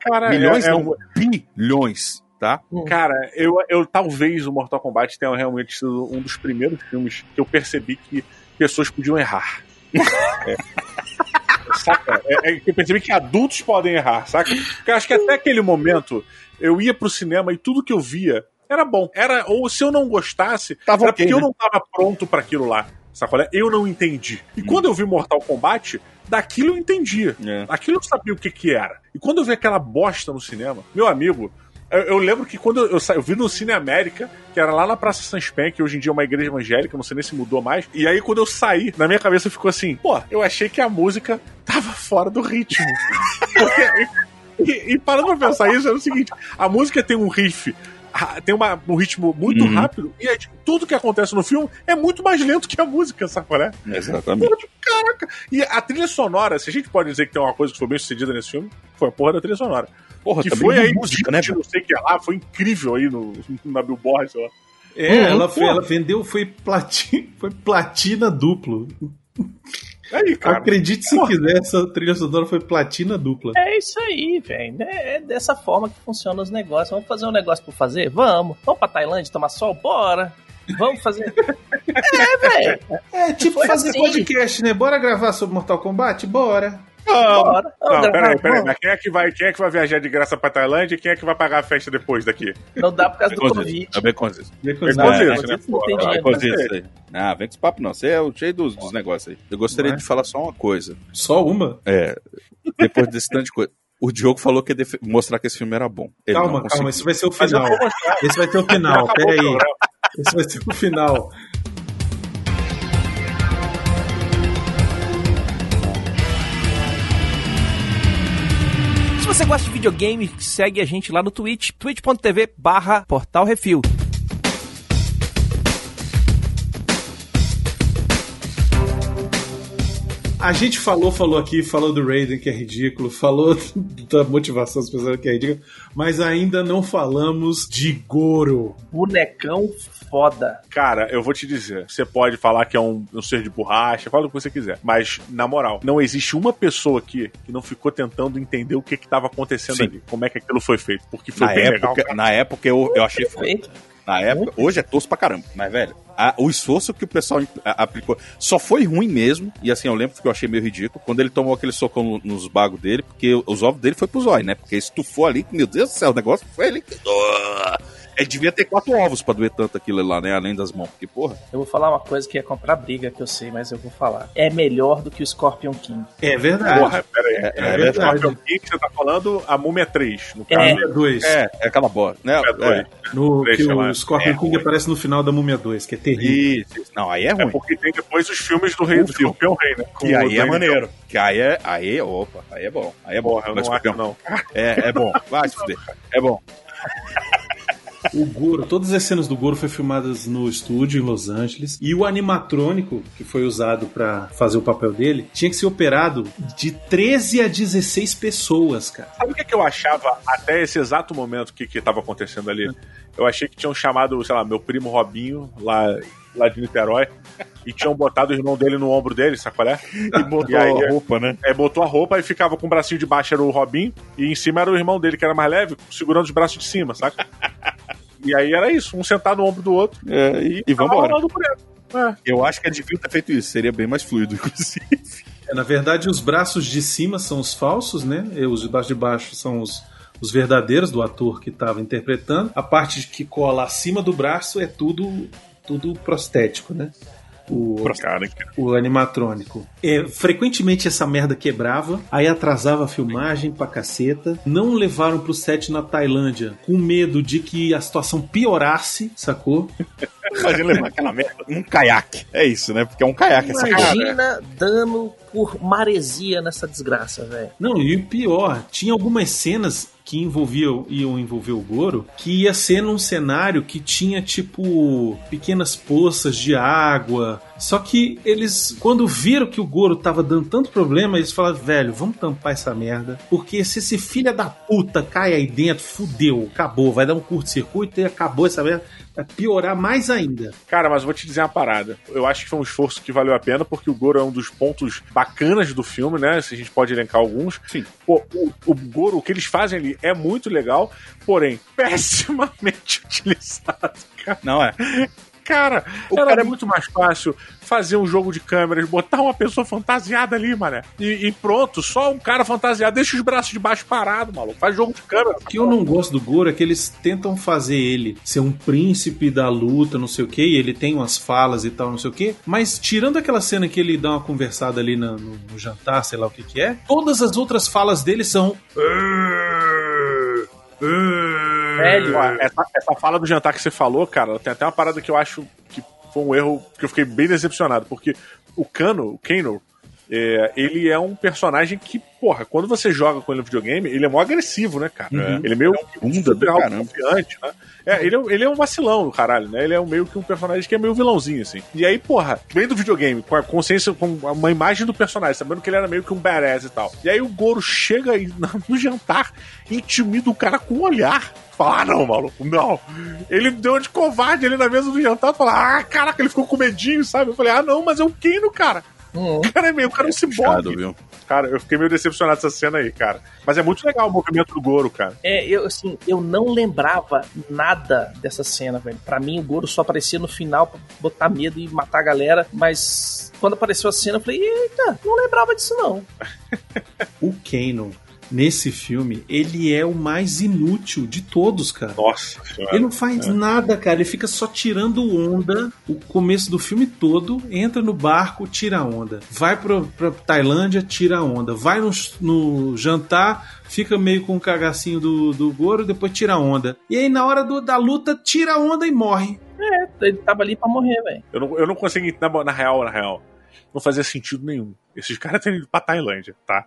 Cara, Milhões é, é não, um- bilhões, tá? Cara, eu, eu talvez o Mortal Kombat tenha realmente sido um dos primeiros filmes que eu percebi que pessoas podiam errar. É. Saca? É, é que eu percebi que adultos podem errar, saca? Porque eu acho que até aquele momento eu ia pro cinema e tudo que eu via era bom. Era, ou se eu não gostasse, Tava era ok, porque eu né? não tava pronto pra aquilo lá. Saca? Eu não entendi. E quando eu vi Mortal Kombat, daquilo eu entendia. É. Aquilo eu sabia o que que era. E quando eu vi aquela bosta no cinema, meu amigo, eu, eu lembro que quando eu, eu, eu vi no Cine América, que era lá na Praça Sanspen, que hoje em dia é uma igreja evangélica, não sei nem se mudou mais. E aí quando eu saí, na minha cabeça ficou assim, pô, eu achei que a música tava fora do ritmo. Porque- e, e parando pra pensar isso, é o seguinte, a música tem um riff tem uma- um ritmo muito Uhum. rápido e é, tipo, tudo que acontece no filme é muito mais lento que a música, sabe qual é? Exatamente. Porra, tipo, caraca! E a trilha sonora, se a gente pode dizer que tem uma coisa que foi bem sucedida nesse filme, foi a porra da trilha sonora. Porra, que foi aí, música, né, de velho? não sei o que lá, foi incrível aí no, na Billboard, sei lá. É, Uhum, ela, fe- ela vendeu, foi platina, foi platina duplo. Aí, cara. Acredite se Porra. quiser, essa trilha sonora foi platina dupla. É isso aí, velho. É, é dessa forma que funcionam os negócios. Vamos fazer um negócio por fazer? Vamos. Vamos pra Tailândia tomar sol? Bora. Vamos fazer. é, velho. É, tipo Foi fazer assim. podcast, né? Bora gravar sobre Mortal Kombat? Bora. Vamos Não, gravar, peraí, peraí, mas quem é, que vai, quem é que vai viajar de graça pra Tailândia e quem é que vai pagar a festa depois daqui? Não dá por causa do. Covid. É com É É, né? Não. Baconzitos aí. Ah, vem com esse papo não. Você é o cheio dos, dos negócios aí. Eu gostaria Não é? de falar só uma coisa. Só uma? É, depois desse tanto de coisa. O Diogo falou que ia defe- mostrar que esse filme era bom. Ele calma, não conseguiu. calma, esse vai ser o final. Esse vai ser o final, peraí. Esse vai ser o final. Gosta de videogame, segue a gente lá no Twitch, twitch.tv barra Portal Refil. A gente falou, falou aqui, falou do Raiden que é ridículo, falou da motivação das pessoas que é ridículo, mas ainda não falamos de Goro. Bonecão foda. Cara, eu vou te dizer, você pode falar que é um, um ser de borracha, fala o que você quiser, mas na moral, não existe uma pessoa aqui que não ficou tentando entender o que estava acontecendo Sim. ali, como é que aquilo foi feito, porque foi Na bem época, legal. cara. na época eu, eu achei foda. Na época, hoje é tosco pra caramba. Mas, velho, a- o esforço que o pessoal aplicou só foi ruim mesmo. E assim, eu lembro que eu achei meio ridículo quando ele tomou aquele socão no- nos bagos dele, porque os ovos dele foi pro zóio, né? Porque estufou ali, meu Deus do céu, o negócio foi ali. que- Ele devia ter quatro ovos pra doer tanto aquilo lá, né? Além das mãos. Porque, porra. Eu vou falar uma coisa que é comprar briga, que eu sei, mas eu vou falar. É melhor do que o Scorpion King. É verdade. Porra, pera aí. É, É, é verdade. Scorpion King, você tá falando a Múmia 3, no caso. É. Dois. É, é aquela bola, né? É. É. No, que o Scorpion É King ruim. aparece no final da Múmia 2, que é terrível. Isso, isso. Não, aí é É ruim. porque tem depois os filmes do Rei do Escorpião Rei, né? Com Que o aí é maneiro. Que aí é. Aí, opa, aí é bom. Aí é bom. Porra, eu Mas, não acho não. É, é bom. Vai se fuder. É bom. O Goro, todas as cenas do Goro foram filmadas no estúdio em Los Angeles e o animatrônico que foi usado pra fazer o papel dele tinha que ser operado de 13 a 16 pessoas, cara. Sabe o que, que eu achava até esse exato momento que, que tava acontecendo ali? Eu achei que tinham chamado, sei lá, meu primo Robinho, lá, lá de Niterói, e tinham botado o irmão dele no ombro dele, sabe qual é? E botou E aí, a roupa, né? É, botou a roupa e ficava com o bracinho de baixo era o Robinho, e em cima era o irmão dele, que era mais leve, segurando os braços de cima, saca? E aí era isso, um sentado no ombro do outro. É, e, e vambora. É. Eu acho que eles deviam ter feito isso. Seria bem mais fluido, inclusive. É, Na verdade, os braços de cima são os falsos, né? E os de baixo de baixo são os, os verdadeiros do ator que estava interpretando. A parte que cola acima do braço é tudo tudo prostético, né? O, Cara, o animatrônico. É, frequentemente essa merda quebrava, aí atrasava a filmagem pra caceta. Não levaram pro set na Tailândia com medo de que a situação piorasse, sacou? Imagina levar aquela merda num caiaque. É isso, né? Porque é um caiaque essa cara. Imagina dano por maresia nessa desgraça, velho. Não, e o pior, tinha algumas cenas que envolviam, iam envolver o Goro, que ia ser num cenário que tinha tipo pequenas poças de água. Só que eles, quando viram que o Goro tava dando tanto problema, eles falaram, velho, vamos tampar essa merda. Porque se esse filho da puta cai aí dentro, fudeu, acabou, vai dar um curto-circuito e acabou essa merda. Vai piorar mais ainda. Cara, mas vou te dizer uma parada. Eu acho que foi um esforço que valeu a pena, porque o Goro é um dos pontos bacanas do filme, né? Se a gente pode elencar alguns. Sim. Pô, o, o Goro, o que eles fazem ali é muito legal, porém, pessimamente utilizado, cara. Não é. Cara, O era cara é muito mais fácil fazer um jogo de câmeras, botar uma pessoa fantasiada ali, mané. E, e pronto, só um cara fantasiado. Deixa os braços de baixo parados, maluco. Faz jogo de câmera. O que eu não gosto do Goro é que eles tentam fazer ele ser um príncipe da luta, não sei o que, e ele tem umas falas e tal, não sei o que, mas tirando aquela cena que ele dá uma conversada ali na- no, no jantar, sei lá o que que é, todas as outras falas dele são... Velho, Ó, essa, essa fala do jantar que você falou, cara, tem até uma parada que eu acho que foi um erro que eu fiquei bem decepcionado, porque o Kano, o Kano, é, ele é um personagem que, porra, quando você joga com ele no videogame, ele é mó agressivo, né, cara? Uhum. Ele é meio bunda do super caramba. autoconfiante, né? É, ele, é- ele é um vacilão do caralho, né? Ele é um, meio que um personagem que é meio vilãozinho, assim. E aí, porra, vem do videogame, com a consciência, com uma imagem do personagem, sabendo que ele era meio que um badass e tal. E aí o Goro chega no jantar, intimida o cara com um olhar. Fala, ah, não, maluco, não. Ele deu de covarde ali na mesa do jantar, fala, ah, caraca, ele ficou com medinho, sabe? Eu falei, ah, não, mas é o Kano, cara. Hum. O cara é meio, o cara é um ciborgue. viu? Cara, eu fiquei meio decepcionado dessa cena aí, cara. Mas é muito legal o movimento do Goro, cara. É, eu assim, eu não lembrava nada dessa cena, velho. Pra mim, o Goro só aparecia no final pra botar medo e matar a galera, mas quando apareceu a cena, eu falei, eita, não lembrava disso não. O Kano, nesse filme, ele é o mais inútil de todos, cara. Nossa senhora. Ele não faz nada, cara. Ele fica só tirando onda o começo do filme todo. Entra no barco, tira onda. Vai pra, pra Tailândia, tira onda. Vai no, no jantar, fica meio com o cagacinho do, do Goro, depois tira onda. E aí, na hora do- da luta, tira onda e morre. É, ele tava ali pra morrer, velho. Eu não, eu não consigo, na, na real, na real. Não fazia sentido nenhum. Esses caras terem ido pra Tailândia, tá?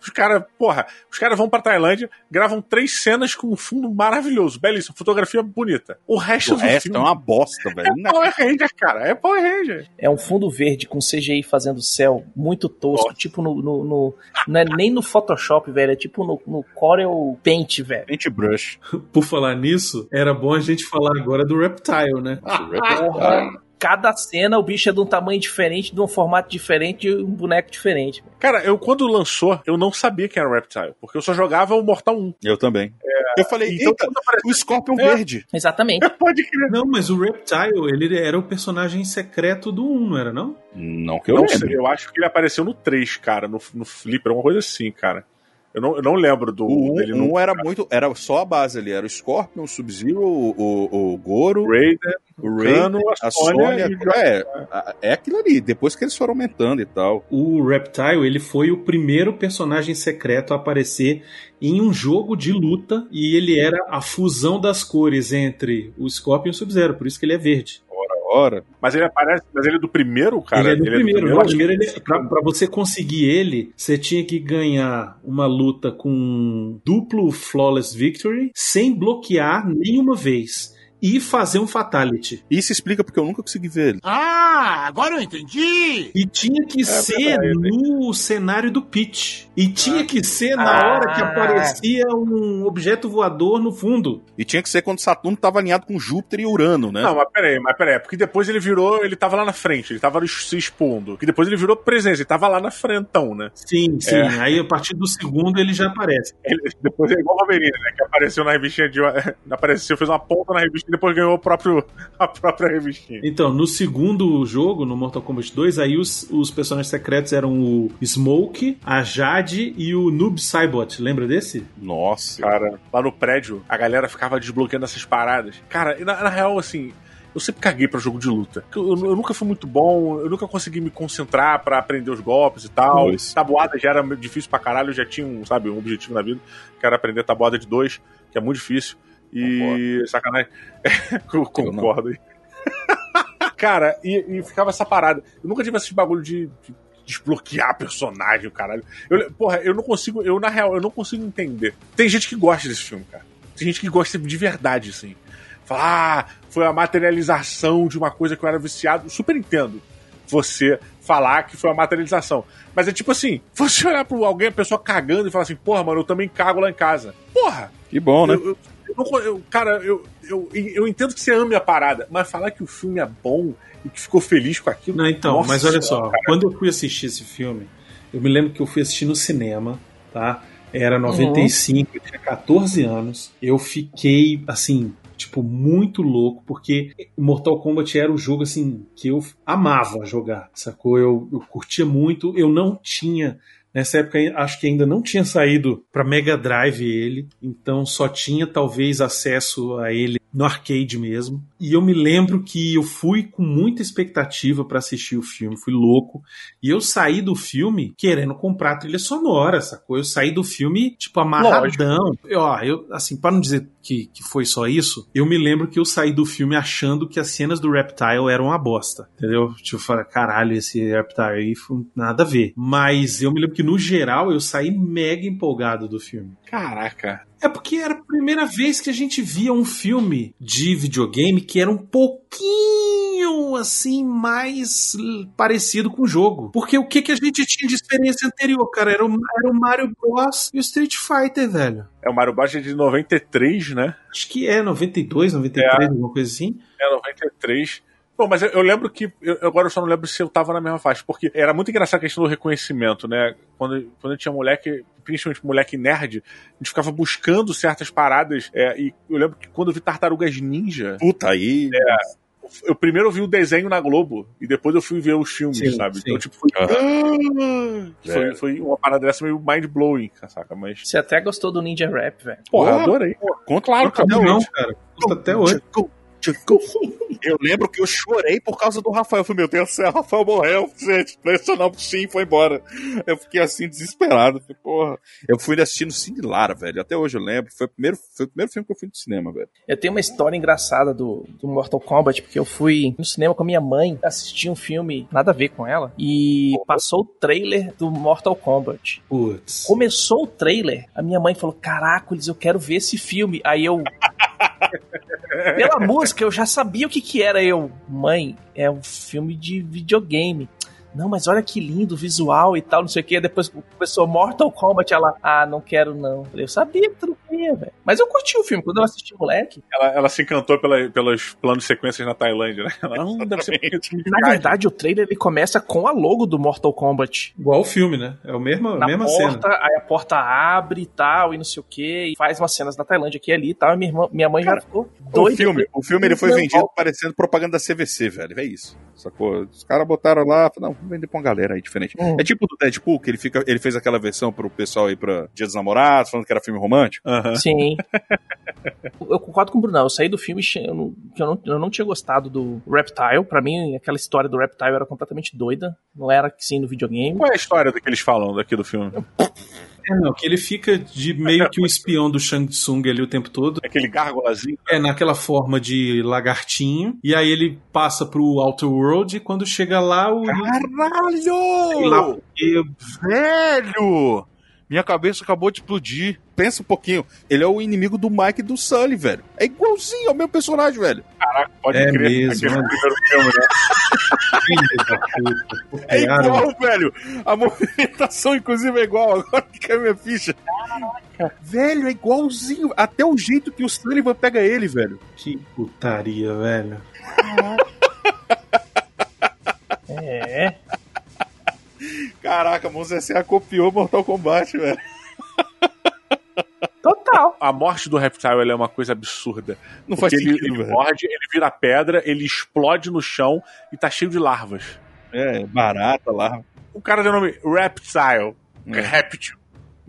Os caras, porra, os caras vão pra Tailândia, gravam três cenas com um fundo maravilhoso, belíssimo, fotografia bonita. O resto O do resto filme é uma bosta, velho. é Power Ranger, cara. É Power Ranger. É um fundo verde com CGI fazendo céu muito tosco, tipo no, no, no- Não é nem no Photoshop, velho. É tipo no, no Corel Paint, velho. Paintbrush. Por falar nisso, era bom a gente falar agora do Reptile, né? Porra. Cada cena o bicho é de um tamanho diferente, de um formato diferente, de um boneco diferente. Cara, eu quando lançou, eu não sabia quem era o Reptile, porque eu só jogava o Mortal 1. Eu também. eu falei, Então, eita, quando apareceu- o Scorpion É. verde. Exatamente. Pode crer. Não, mas o Reptile, ele era o personagem secreto do 1, não era não? Não que eu não lembre. sei, eu acho que ele apareceu no 3, cara, no, no Flipper, uma coisa assim, cara. Eu não, eu não lembro do O 1 dele um, no era muito. Era só a base ali. Era o Scorpion, o Sub-Zero, o, o, o Goro, o o Ray, Cano, a a Sônia o é, é aquilo ali. Depois que eles foram aumentando e tal. O Reptile, ele foi o primeiro personagem secreto a aparecer em um jogo de luta e ele era a fusão das cores entre o Scorpion e o Sub-Zero, por isso que ele é verde. Mas ele aparece, mas ele é do primeiro, cara. ele é do primeiro. Eu o acho primeiro ele, pra, pra você conseguir ele, você tinha que ganhar uma luta com duplo Flawless Victory sem bloquear nenhuma vez e fazer um Fatality. isso explica porque eu nunca consegui ver ele. Ah, agora eu entendi. E tinha que ser verdade. no cenário do pitch. E tinha que ser na Ah. hora que aparecia um objeto voador no fundo. E tinha que ser quando Saturno tava alinhado com Júpiter e Urano, né? Não, mas peraí, mas peraí, porque depois ele virou, ele tava lá na frente, ele tava se expondo. Que depois ele virou presença, ele tava lá na frentão, né? Sim, sim. É. Aí a partir do segundo ele já aparece. Ele, depois é igual o Wolverine, né? Que apareceu na revistinha de. Apareceu, fez uma ponta na revista depois ganhou o próprio, a própria revistinha. Então, no segundo jogo, no Mortal Kombat 2, aí os, os personagens secretos eram o Smoke, a Jade e o Noob Saibot. Lembra desse? Nossa. Cara, lá no prédio, a galera ficava desbloqueando essas paradas. Cara, e na, na real, assim. Eu sempre caguei pra jogo de luta. Eu, eu nunca fui muito bom, eu nunca consegui me concentrar pra aprender os golpes e tal. Pois. Tabuada já era difícil pra caralho, eu já tinha um, sabe, um objetivo na vida, que era aprender tabuada de dois, que é muito difícil. E. Sacanagem. Eu Concordo aí. Cara, e, e ficava essa parada. Eu nunca tive esse bagulho de, de desbloquear personagem, caralho. Eu, porra, eu não consigo, eu na real, eu não consigo entender. Tem gente que gosta desse filme, cara. Tem gente que gosta de verdade, assim. Fala, ah, foi a materialização de uma coisa que eu era viciado. Super entendo você falar que foi a materialização. Mas é tipo assim, você olhar pra alguém, a pessoa cagando e falar assim, porra, mano, eu também cago lá em casa. Porra! Que bom, né? Eu, eu- eu eu- cara, eu, eu, eu entendo que você ame a parada, mas falar que o filme é bom e que ficou feliz com aquilo. Não, então, nossa mas olha só, cara. quando eu fui assistir esse filme, eu me lembro que eu fui assistir no cinema, tá? Era 95, eu tinha 14 anos. Eu fiquei, assim, tipo, muito louco, porque Mortal Kombat era o jogo, assim, que eu amava jogar, sacou? Eu, eu curtia muito, eu não tinha. Nessa época, acho que ainda não tinha saído para Mega Drive ele, então só tinha talvez acesso a ele no arcade mesmo. E eu me lembro que eu fui com muita expectativa para assistir o filme, fui louco. E eu saí do filme querendo comprar a trilha sonora, sacou? Eu saí do filme, tipo, amarradão. Eu, ó, eu, assim, para não dizer que, que foi só isso, eu me lembro que eu saí do filme achando que as cenas do Reptile eram uma bosta, entendeu? Tipo, eu falei, caralho, esse Reptile aí foi nada a ver. Mas eu me lembro que, no geral, eu saí mega empolgado do filme. Caraca. É porque era a primeira vez que a gente via um filme de videogame que era um pouquinho assim mais parecido com o jogo. Porque o que, que a gente tinha de experiência anterior, cara? Era o, era o Mario Bros. e o Street Fighter, velho. É o Mario Bros é de 93, né? Acho que é 92, 93, alguma coisa assim. É 93. Bom, mas eu, eu lembro que. eu- agora eu só não lembro se eu tava na mesma faixa. Porque era muito engraçada a questão do reconhecimento, né? Quando, quando eu tinha moleque, principalmente moleque nerd, a gente ficava buscando certas paradas. é, e eu lembro que quando eu vi Tartarugas Ninja, Puta, aí. eu primeiro vi o desenho na Globo e depois eu fui ver os filmes, Sim, sabe? sim. Então, tipo, foi. foi, É. foi uma parada dessa meio mind-blowing, saca? Mas. Você até gostou do Ninja Rap, velho. Porra, Porra. adorei. Conta Claro, conta até Não, cara. Custa até hoje. Eu lembro que eu chorei por causa do Rafael. Eu falei, meu Deus do céu, Rafael morreu, gente. Não, sim, foi embora. Eu fiquei assim, desesperado. Falei, porra. Eu fui assistir no Cine Lara, velho. Até hoje eu lembro. Foi o primeiro, foi o primeiro filme que eu fui no cinema, velho. Eu tenho uma história engraçada do, do Mortal Kombat, porque eu fui no cinema com a minha mãe assistir um filme, nada a ver com ela, e passou o trailer do Mortal Kombat. Putz. Começou o trailer, a minha mãe falou: Caracoles, eu quero ver esse filme. Aí eu. Pela música, eu já sabia o que que era. Eu, mãe, é um filme de videogame. Não, mas olha que lindo o visual e tal, não sei o que. Depois começou Mortal Kombat, ela, ah, não quero não. Eu sabia que tu não queria, velho. Mas eu curti o filme, quando eu assisti moleque. Ela, ela se encantou pela, pelos planos sequências na Tailândia, né? Ela, não, deve ser Na verdade, o trailer ele começa com a logo do Mortal Kombat. Igual o filme, né? É a mesma, Na mesma porta, cena. aí a porta abre e tal, e não sei o que, e faz umas cenas da Tailândia aqui e ali e tal, e minha, irmã, minha mãe já ficou O doida. filme, o filme ele foi vendido parecendo propaganda da CVC, velho. É isso. Sacou? Os caras botaram lá, falaram, não, vender pra uma galera aí diferente. Hum. É tipo do Deadpool, que ele, fica, ele fez aquela versão pro pessoal aí pra Dia dos Namorados, falando que era filme romântico. Aham. Sim. eu concordo com o Brunão. Eu saí do filme che- eu não- que eu não, eu não tinha gostado do Reptile. Pra mim, aquela história do Reptile era completamente doida. Não era que sim no videogame. Qual é a história do que eles falam daqui do filme? É, não, que ele fica de meio que um espião do Shang Tsung ali o tempo todo. Aquele gárgolazinho. É naquela forma de lagartinho. E aí ele passa pro Outer World e quando chega lá, o. Lá, Caralho! porque Velho! Minha cabeça acabou de explodir. Pensa um pouquinho. Ele é o inimigo do Mike e do Sully, velho. É igualzinho ao meu personagem, velho. Pode É crer. mesmo, Aquele mano. primeiro filme, né? É igual, velho. A movimentação, inclusive, é igual. Agora que caiu minha ficha. Velho, é igualzinho. Até o jeito que o Sullivan pega ele, velho. Que putaria, velho. É. Caraca, Monza S.A. copiou Mortal Kombat, velho. A morte do Reptile é uma coisa absurda. Não faz ele, sentido, ele velho. morde, ele vira pedra, ele explode no chão e tá cheio de larvas. É, barata lá. O cara tem o nome Reptile. É. Reptil.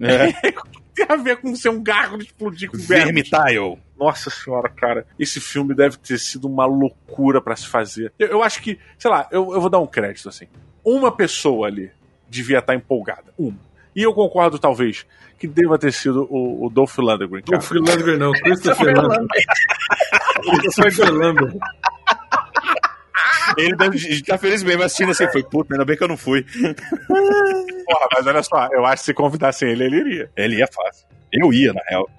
É. Tem a ver com ser um gárgula explodir com. Vermitile. Nossa senhora, cara. Esse filme deve ter sido uma loucura pra se fazer. Eu, eu acho que, sei lá, eu, eu vou dar um crédito assim. Uma pessoa ali devia estar empolgada. Uma. E eu concordo, talvez, que deva ter sido o, o Dolph Lundgren. cara. Dolph Lundgren não, Christopher Lambert. Christopher Lambert. Ele deve estar feliz mesmo assistindo assim. Foi, puta, ainda bem que eu não fui. Porra, mas olha só, eu acho que se convidassem ele, ele iria. Ele ia fácil. Eu ia, na real.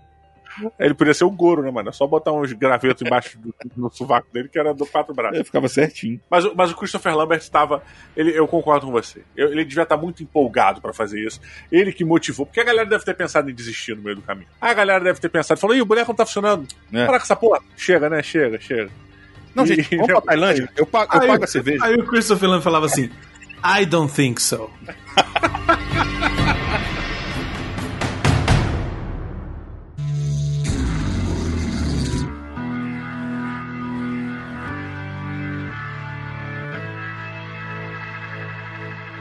Ele podia ser o Goro, né, mano? É só botar uns gravetos embaixo do, no sovaco dele, que era do quatro braços. Ele ficava certinho. Mas, o- mas o Christopher Lambert estava. Ele, eu concordo com você. Eu- ele devia estar muito empolgado pra fazer isso. Ele que motivou. Porque a galera deve ter pensado em desistir no meio do caminho. A galera deve ter pensado, falou, ih, o boneco não tá funcionando. É. Para com essa porra. Chega, né? Chega, chega. Não, E- gente, vamos pra Tailândia. Eu pago, eu Aí- pago a cerveja. Aí o Christopher Lambert falava assim: I don't think so.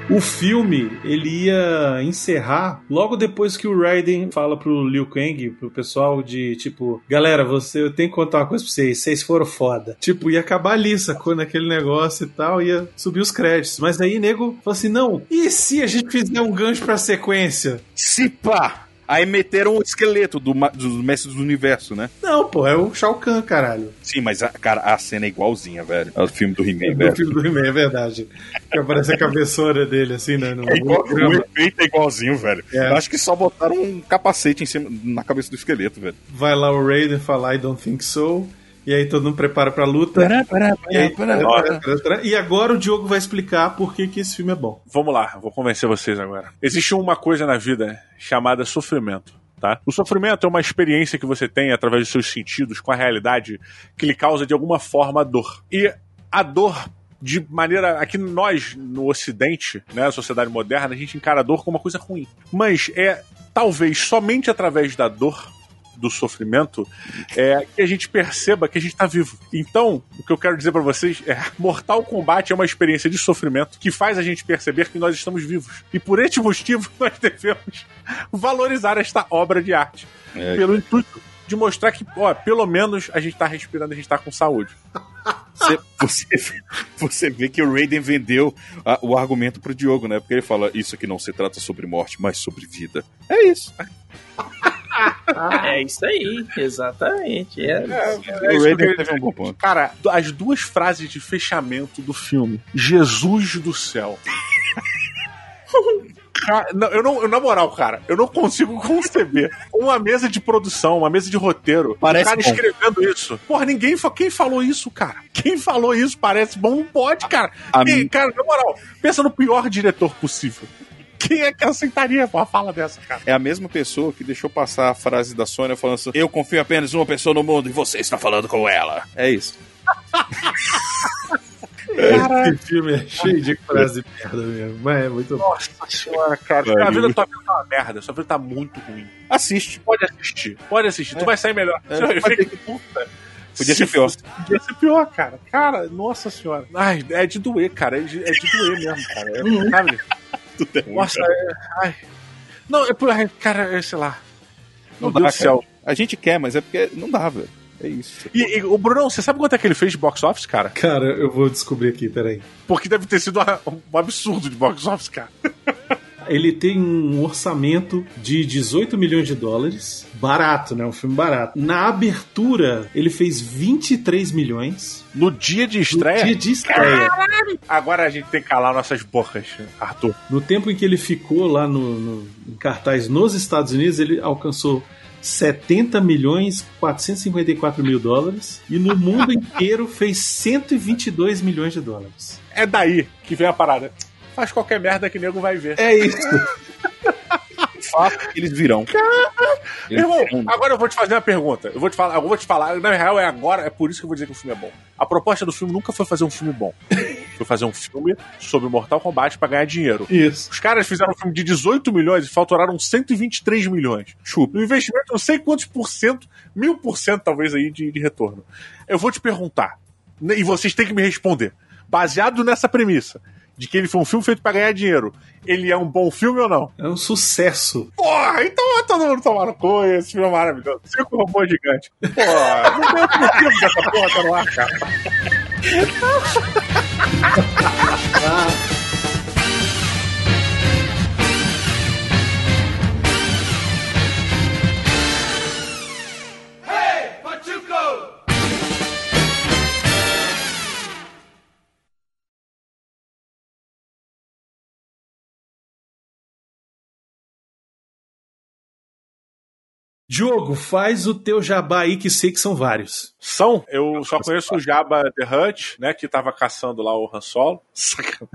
O filme, ele ia encerrar logo depois que o Raiden fala pro Liu Kang, pro pessoal de tipo, galera, você, eu tenho que contar uma coisa pra vocês, vocês foram foda. Tipo, ia acabar ali, sacou? Naquele negócio e tal, ia subir os créditos. Mas aí, nego, falou assim, não, e se a gente fizer um gancho pra sequência? Se pá! Aí meteram o esqueleto do, dos mestres do universo, né? Não, pô, é o Shao Kahn, caralho. Sim, mas, a, cara, a cena é igualzinha, velho. É o filme do He-Man, Do velho. filme do He-Man, é verdade. Que aparece a cabeçona dele, assim, né? No, É igual- o efeito é igualzinho, velho. É. Eu acho que só botaram um capacete em cima, na cabeça do esqueleto, velho. Vai lá o Raiden falar I don't think so. E aí todo mundo prepara pra luta. E, aí- e agora o Diogo vai explicar por que, que esse filme é bom. Vamos lá, vou convencer vocês agora. Existe uma coisa na vida chamada sofrimento. Tá? O sofrimento é uma experiência que você tem através dos seus sentidos com a realidade que lhe causa de alguma forma dor. E a dor, de maneira. Aqui nós, no Ocidente, né, a sociedade moderna, a gente encara a dor como uma coisa ruim. Mas é talvez somente através da dor do sofrimento é que a gente perceba que a gente tá vivo. Então, o que eu quero dizer pra vocês é: Mortal Kombat é uma experiência de sofrimento que faz a gente perceber que nós estamos vivos. E por este motivo, nós devemos valorizar esta obra de arte. É. Pelo intuito de mostrar que, ó, pelo menos a gente tá respirando, a gente tá com saúde. Você, você, você vê que o Raiden vendeu a, o argumento pro Diogo, né? Porque ele fala: Isso aqui não se trata sobre morte, mas sobre vida. É isso. É isso aí, exatamente. É. É, o isso que eu Raiden teve um bom ponto. Cara, as duas frases de fechamento do filme. Jesus do céu. Não, eu não, eu, na moral, cara, eu não consigo conceber uma mesa de produção, uma mesa de roteiro, Parece o cara bom. escrevendo isso. Porra, ninguém fa- quem falou isso, cara? Quem falou isso parece bom, não pode, cara. A Quem- mim- Cara, na moral, pensa no pior diretor possível. Quem é que aceitaria uma fala dessa, cara? É a mesma pessoa que deixou passar a frase da Sônia falando assim: Eu confio apenas em uma pessoa no mundo e você está falando com ela. É isso. Esse filme é cheio de frase de merda mesmo. Mas é muito bom. Nossa senhora, cara. A vida da tua vida tá uma merda, sua vida tá muito ruim. Assiste. Pode assistir, pode assistir, tu vai sair melhor. É, Você vai ver que puta. Podia ser Se pior. Podia ser pior, cara. Cara, nossa senhora. Ai, é de doer, cara. É de, é de doer mesmo, cara. É, sabe? Tudo é ruim, Nossa, é, ai. Não, é por. Cara, é, sei lá. Não Meu dá, Deus do céu. A gente quer, mas é porque não dá, velho. É isso. E, e o Brunão, você sabe quanto é que ele fez de box office, cara? Cara, eu vou descobrir aqui, peraí. Porque deve ter sido uma- um absurdo de box office, cara. Ele tem um orçamento de 18 milhões de dólares. Barato, né? Um filme barato. Na abertura, ele fez 23 milhões. No dia de No estreia. dia de estreia. Agora a gente tem que calar nossas bocas, Arthur. No tempo em que ele ficou lá no, no- em cartaz nos Estados Unidos, ele alcançou 70 milhões 454 mil dólares. E no mundo inteiro fez 122 milhões de dólares. É daí que vem a parada. Faz qualquer merda que o nego vai ver. É isso. Fato que eles virão. Eles Irmão, virão. agora eu vou te fazer uma pergunta. Eu vou te falar, eu vou te falar, na real é agora, é por isso que eu vou dizer que o filme é bom. A proposta do filme nunca foi fazer um filme bom. Foi fazer um filme sobre Mortal Kombat pra ganhar dinheiro. Isso. Os caras fizeram um filme de 18 milhões e faturaram 123 milhões. Chupa. No investimento, não sei quantos por cento, mil por cento talvez aí de, de retorno. Eu vou te perguntar, e vocês têm que me responder. Baseado nessa premissa, de que ele foi um filme feito pra ganhar dinheiro, ele é um bom filme ou não? É um sucesso. Porra, então vai todo mundo tomar no cu, esse filme é maravilhoso. Cinco robôs gigantes. Porra, não tem outro motivo dessa porra tá no ar, cara. Diogo, faz o teu jabá aí, que sei que são vários. São, eu só conheço o Jabba The Hutt, né, que tava caçando lá o Han Solo. Sacanagem.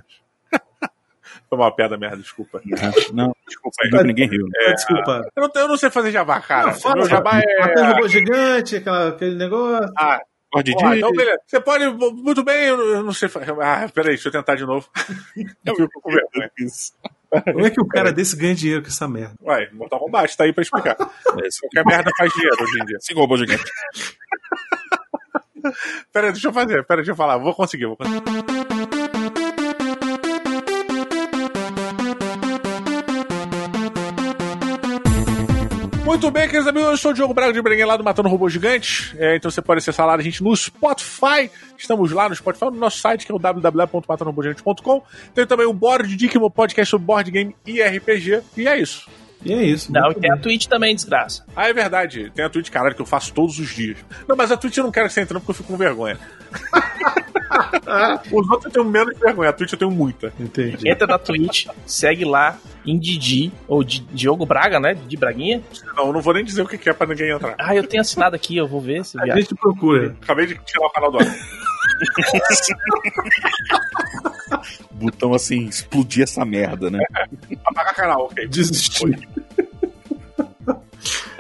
Foi uma piada merda, desculpa. Não, desculpa aí, que ninguém riu. É, Desculpa. Eu não, eu não sei fazer jabá, cara. Não, fala, Meu jabá Até é. robô gigante, aquela- aquele negócio. Ah, Pode Porra, então beleza. Você pode. Muito bem, eu não sei. Ah, peraí, deixa eu tentar de novo. Eu fico com vergonha. Como é que o cara desse ganha dinheiro com essa merda? Ué, Mortal Kombat, tá aí pra explicar. Qualquer merda faz dinheiro hoje em dia. Cinco robôs gigantes. Peraí, deixa eu fazer, peraí, deixa eu falar. Vou conseguir, vou conseguir. Muito bem, queridos amigos, eu sou o Diogo Braga de Breguet lá do Matando Robô Gigante. É, então você pode acessar lá a gente no Spotify. Estamos lá no Spotify, no nosso site, que é o www.matandorobogigante.com. Tem também o Board Dick, meu podcast sobre board game e RPG. E é isso. E é isso. Não, e tem a bem. Twitch também, desgraça. Ah, é verdade. Tem a Twitch, caralho, que eu faço todos os dias. Não, mas a Twitch eu não quero que você entre, não, porque eu fico com vergonha. Os outros eu tenho menos vergonha, a Twitch eu tenho muita. Entendi. Entra na Twitch, segue lá em Didi, ou Di- Diogo Braga, né? Didi Braguinha. Não, eu não vou nem dizer o que é pra ninguém entrar. Ah, eu tenho assinado aqui, eu vou ver se A gente procura. Acabei de tirar o canal do ar. Botão assim, explodir essa merda, né? Apagar canal, ok. Desistir.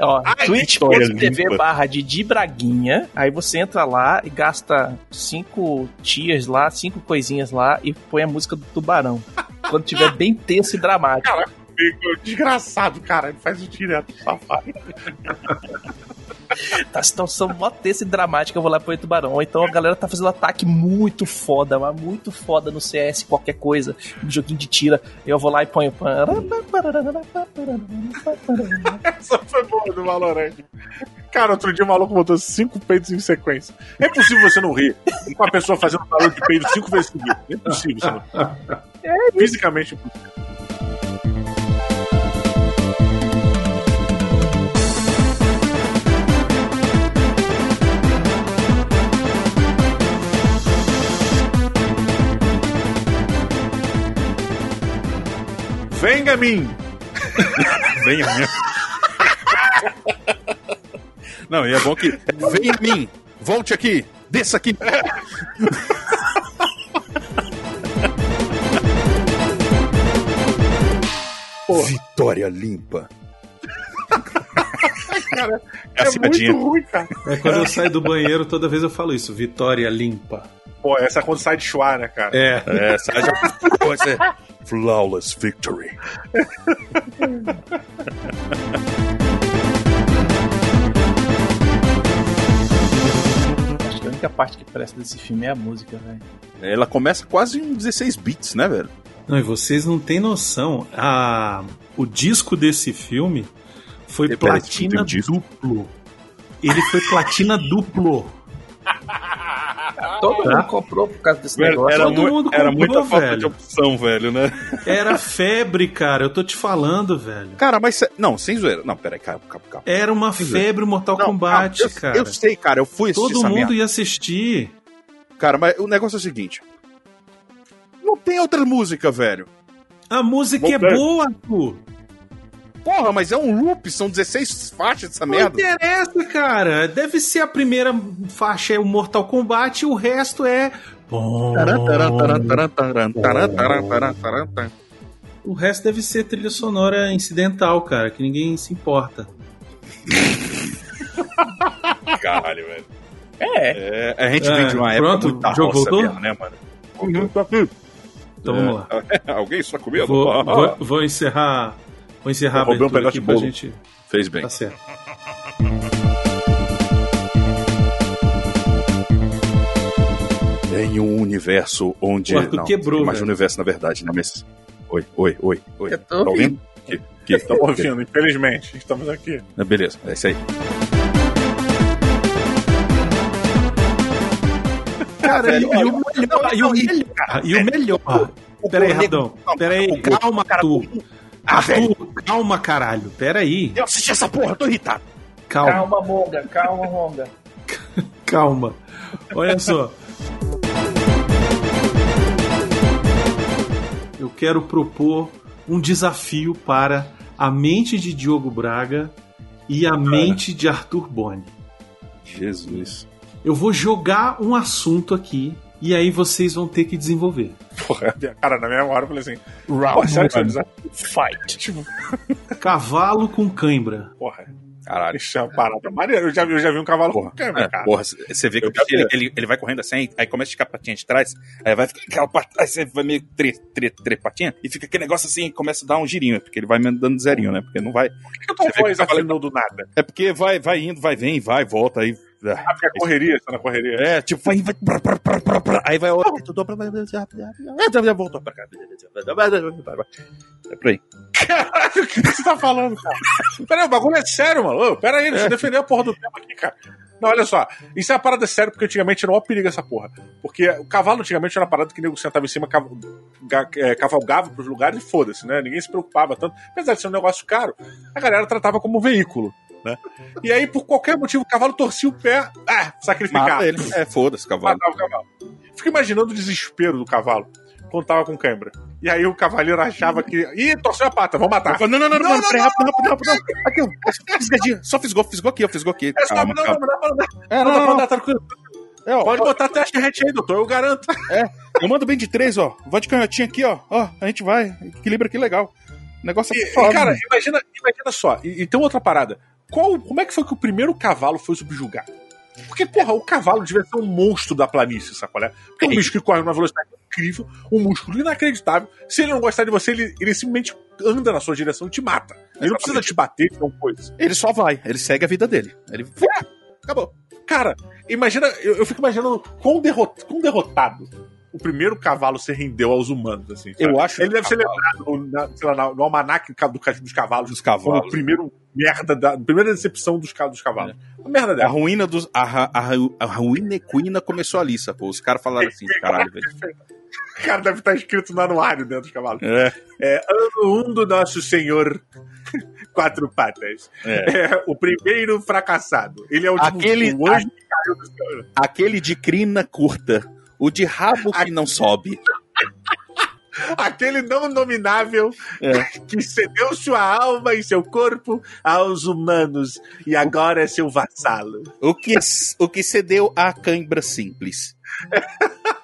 Ó, twitch.tv barra Didi Braguinha. Aí você entra lá e gasta cinco tias lá, cinco coisinhas lá e põe a música do tubarão. Quando tiver bem tenso e dramático. Amigo, desgraçado, cara. Ele faz isso direto, safado. Tá situação mó tensa e dramática, eu vou lá pro tubarão. Então a galera tá fazendo um ataque muito foda, mas muito foda no CS, qualquer coisa, um joguinho de tira. Eu vou lá e ponho. Essa foi boa do Valorant. Cara, outro dia o maluco botou cinco peitos em sequência. É possível você não rir com a pessoa fazendo barulho de peido cinco vezes seguidas. É impossível você não. É fisicamente impossível. Venga a mim! Venha a mim. Não, e é bom que. Venha a mim! Volte aqui! Desça aqui! Vitória limpa. Cara, É é, muito ruim, cara. É quando eu saio do banheiro, toda vez eu falo isso. Vitória limpa. Pô, essa é quando sai de chuá, né, cara? É. É, sai esse é Flawless victory. Acho que a única parte que presta desse filme é a música, velho. Ela começa quase em 16 bits, né, velho? Não, e vocês não têm noção. A... O disco desse filme foi platina duplo. Ele foi platina duplo. Todo Tá. mundo comprou por causa desse Velho, negócio. era, todo mu- mundo era comprou, muita falta velho. de opção, velho, né? Era febre, cara. Eu tô te falando, velho. Cara, mas. Não, sem zoeira. Não, peraí, calma, calma, calma. Era uma febre Mortal Não, Kombat, calma, eu, cara. Eu sei, cara, eu fui assistir Todo essa mundo merda. ia assistir. Cara, mas o negócio é o seguinte. Não tem outra música, velho. A música é velho. boa, Arthur. Porra, mas é um loop, são 16 faixas dessa Não merda. interessa, cara. Deve ser a primeira faixa é o Mortal Kombat e o resto é. O resto deve ser trilha sonora incidental, cara, que ninguém se importa. Caralho, velho. É. É, a gente É, vem de uma época pronto, muito da o jogo roça voltou? mesmo, né, mano? Então vamos lá. Alguém está comendo? Vou, Ah, vou, vou encerrar. Vou encerrar a Eu roubei um pedaço aqui de pra bolo. gente. Fez bem. Tá certo. Em um universo onde. O Arthur não, quebrou, mais um universo, na verdade, né? Mas. Oi, oi, oi, oi. Eu tô Tá ouvindo? Que, que, Estamos ouvindo, infelizmente. Estamos aqui. Ah, Beleza, é isso aí. Cara, e, o melhor. E o melhor. E o melhor. Pera aí, Radão. Pera aí, calma, Arthur. Ah, velho. Calma, caralho. Pera aí. Eu assisti essa porra, tô irritado. Calma, Calma, Monga, calma, Monga. calma. Olha só. Eu quero propor um desafio para a mente de Diogo Braga e a mente de Arthur Boni. Jesus. Eu vou jogar um assunto aqui e aí vocês vão ter que desenvolver. Porra, cara, na minha hora eu falei assim. Porra, sério que você vai dizer? Fight. Tipo, Cavalo com cãibra. porra, Caralho. isso é uma parada maneira. Eu já, vi- eu já vi um cavalo com câmera, É, cara. porra, você vê que ele, ele, ele vai correndo assim, aí começa a ficar a patinha de trás, aí vai ficar aquela pat- aí você vai meio tre, tre, tre patinha, e fica aquele negócio assim, começa a dar um girinho, porque ele vai me dando zerinho, né? Porque não vai. Por que eu tô que voz afinou do nada? É porque vai, vai indo, vai, vem, vai, volta, aí. Ah, porque é correria, tá na correria. É, tipo, vai, vai, prá, prá, prá, aí vai outra, prá, prá, voltou pra cá. É por aí. Caralho, o que você tá falando, cara? Pera aí, o bagulho é sério, mano. Ô, pera aí, deixa eu defender a porra do tema aqui, cara. Não, olha só. Isso é uma parada séria, porque antigamente era uma perigo essa porra. Porque o cavalo antigamente era uma parada que o nego sentava em cima, cav- ga- é, cavalgava pros lugares e foda-se, né? Ninguém se preocupava tanto. Apesar de ser um negócio caro, a galera tratava como veículo, né? E aí, por qualquer motivo, o cavalo torcia o pé, ah, sacrificava. Mata ele. É, foda-se, cavalo. Matava o cavalo. Fico imaginando o desespero do cavalo quando tava com cãibra. E aí o cavaleiro achava que. Ih, torceu a pata, vamos matar. Não, não, não, não, Não, não, não, peraí, rápido, rápido, rápido, rápido. Aqui, ó, fisgadinho. Só fisgou, fisgou aqui, ó, fisgou aqui. É Calma, não, calma. não, não, não, não, É, não, não, não, não, não, tranquilo. É, ó, Pode botar até a charrete aí, doutor, eu garanto. Eu mando bem de três, ó. Vai de canhotinha aqui, ó. Ó, a gente vai. Equilibra aqui legal. O negócio é foda. cara, imagina, imagina só, e, e tem outra parada. Qual, como é que foi que o primeiro cavalo foi subjugado? Porque, porra, o cavalo devia ser um monstro da planície, sacolé? Porque é um bicho que corre numa velocidade incrível, um músculo inacreditável. Se ele não gostar de você, ele, ele simplesmente anda na sua direção e te mata. Ele não precisa te bater com coisa. Ele só vai, ele segue a vida dele. Ele. Acabou. Cara, imagina, eu, eu fico imaginando quão, derrot, quão derrotado o primeiro cavalo se rendeu aos humanos, assim. sabe? Eu acho Ele deve ser cavalo. lembrado no, na- sei lá, no almanac do, dos cavalos. Dos Como cavalos. o primeiro merda da. a Primeira decepção dos, dos cavalos. Merda A dela. ruína dos. A, a, a ruína equina começou ali, sacou? Os caras falaram assim, caralho, velho. Cara, deve estar escrito no anuário dentro dos cavalos. É. É, ano 1 um do nosso senhor Quatro Patas. É. É, o primeiro fracassado. Ele é o, tipo, Aquele- o anjo que caiu do céu. Aquele de crina curta. O de rabo que não sobe. Aquele não nominável É. que cedeu sua alma e seu corpo aos humanos e agora é seu vassalo. O que, o que cedeu a cãibra simples.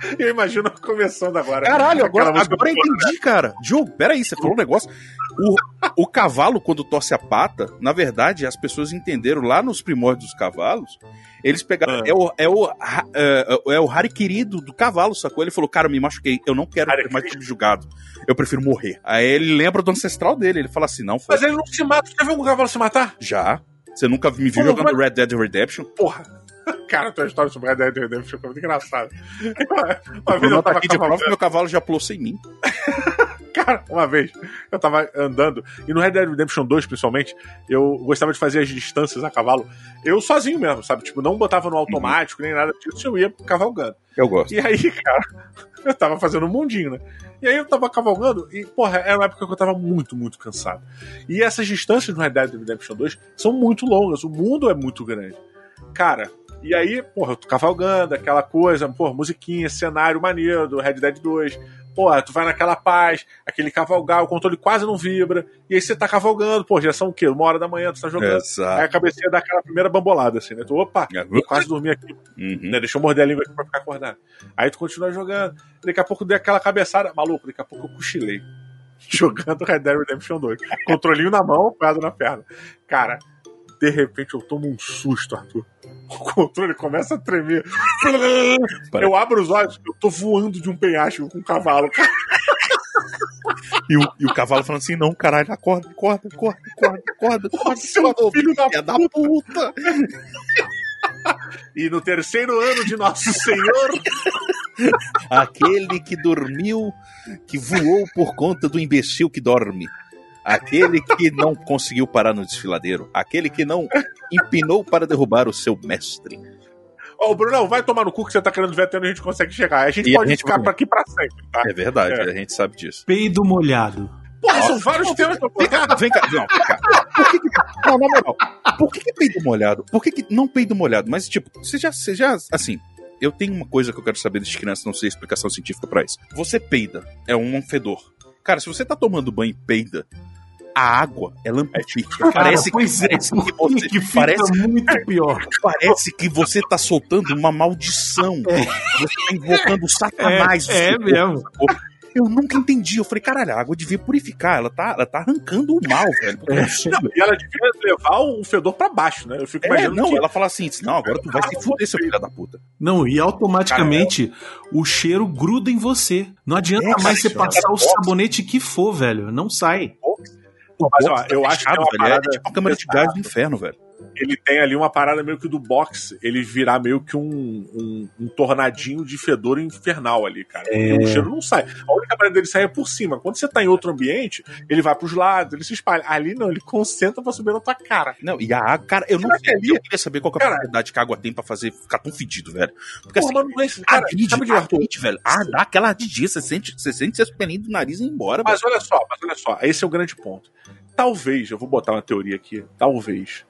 Eu imagino começando agora. Caralho, agora, agora eu do- entendi, cara. Diogo, peraí, você falou um negócio. O, o cavalo, quando torce a pata, na verdade, as pessoas entenderam lá nos primórdios dos cavalos. Eles pegaram. Ah. É o, é, o, ha- é, é o Harry querido do cavalo, sacou? Ele falou: Cara, eu me machuquei, eu não quero ser mais subjugado. Eu prefiro morrer. Aí ele lembra do ancestral dele. Ele fala assim: Não, foi. Mas ele não se mata. Você já viu algum cavalo se matar? Já. Você nunca me viu jogando Red Dead Redemption? Porra. Cara, a tua história sobre Red Dead Redemption foi muito engraçada. Uma vez eu tá tava aqui de prova meu cavalo já pulou sem mim. Cara, uma vez eu tava andando, e no Red Dead Redemption 2, principalmente, eu gostava de fazer as distâncias a cavalo. Eu sozinho mesmo, sabe? Tipo, não botava no automático nem nada disso, eu ia cavalgando. Eu gosto. E aí, cara, eu tava fazendo um mundinho, né? E aí eu tava cavalgando, e, porra, era uma época que eu tava muito, muito cansado. E essas distâncias no Red Dead Redemption 2 são muito longas, o mundo é muito grande. Cara, e aí, porra, eu tô cavalgando, aquela coisa, porra, musiquinha, cenário maneiro do Red Dead 2. Porra, tu vai naquela paz, aquele cavalgar, o controle quase não vibra, e aí você tá cavalgando, pô, já são o quê? Uma hora da manhã, tu tá jogando. Aí Exato. a cabecinha dá aquela primeira bambolada, assim, né? Tu, opa, É. eu quase dormi aqui Uhum. né? Deixa eu morder a língua aqui pra ficar acordado. Aí tu continua jogando. Daqui a pouco deu aquela cabeçada. Maluco, daqui a pouco eu cochilei. Jogando Red Dead Redemption 2. Controlinho na mão, apoiado na perna. Cara, de repente eu tomo um susto, Arthur. O controle começa a tremer. Eu abro os olhos, eu tô voando de um penhasco com um cavalo. cara. E o, e o cavalo falando assim: não, caralho, acorda, acorda, acorda, acorda, acorda, acorda, Seu filho da filha da puta. E no terceiro ano de Nosso Senhor, Aquele que dormiu, que voou por conta do imbecil que dorme. Aquele que não conseguiu parar no desfiladeiro. Aquele que não empinou para derrubar o seu mestre. O Brunão, vai tomar no cu que você tá querendo ver até onde a gente consegue chegar. A gente E a pode gente ficar por aqui pra sempre, tá? É verdade, É. a gente sabe disso. Peido molhado. Porra, são vários temas pra Vem cá, vem cá. Não, vem cá. Por que que, não, na moral, por que, que peido molhado? Por que, que não peido molhado? Mas, tipo, você já, você já. Assim, eu tenho uma coisa que eu quero saber das crianças, não sei explicação científica pra isso. Você peida, é um fedor. Cara, se você tá tomando banho e peida, a água, ela amplifica. parece pois que, é, parece que você. que fica parece, muito pior. parece que você tá soltando uma maldição. Você tá invocando o Satanás. É, é Você- mesmo. Eu nunca entendi. Eu falei, caralho, a água devia purificar. Ela tá, ela tá arrancando o mal, velho. Eu não. E ela devia levar o fedor pra baixo, né? Eu fico É, imaginando não, que... ela fala assim, não, agora tu vai se fuder, seu filho da puta. Não, e automaticamente o cheiro gruda em você. Não adianta Nossa mais você passar o bosta. sabonete que for, velho. Não sai. Mas, ó, tá eu acho que é uma. É parada tipo uma câmara de gás do inferno, velho. Ele tem ali uma parada meio que do box, ele virar meio que um, um, um tornadinho de fedor infernal ali, cara. Porque O cheiro não sai. A única maneira dele sair é por cima. Quando você tá em outro ambiente, ele vai pros lados, ele se espalha. Ali não, ele concentra pra subir na tua cara. Não, e a água, cara, eu não Será que sei, ali- eu queria saber qual que é a propriedade que a água tem pra fazer ficar tão fedido, velho. Porque Porra, assim, mas não é cara. arde, sabe de arde, velho. Ah, dá aquela ardidinha, você sente, você sente você suspendendo do nariz e ir embora, Mas velho. olha só, mas olha só, esse é o grande ponto. Talvez, eu vou botar uma teoria aqui, talvez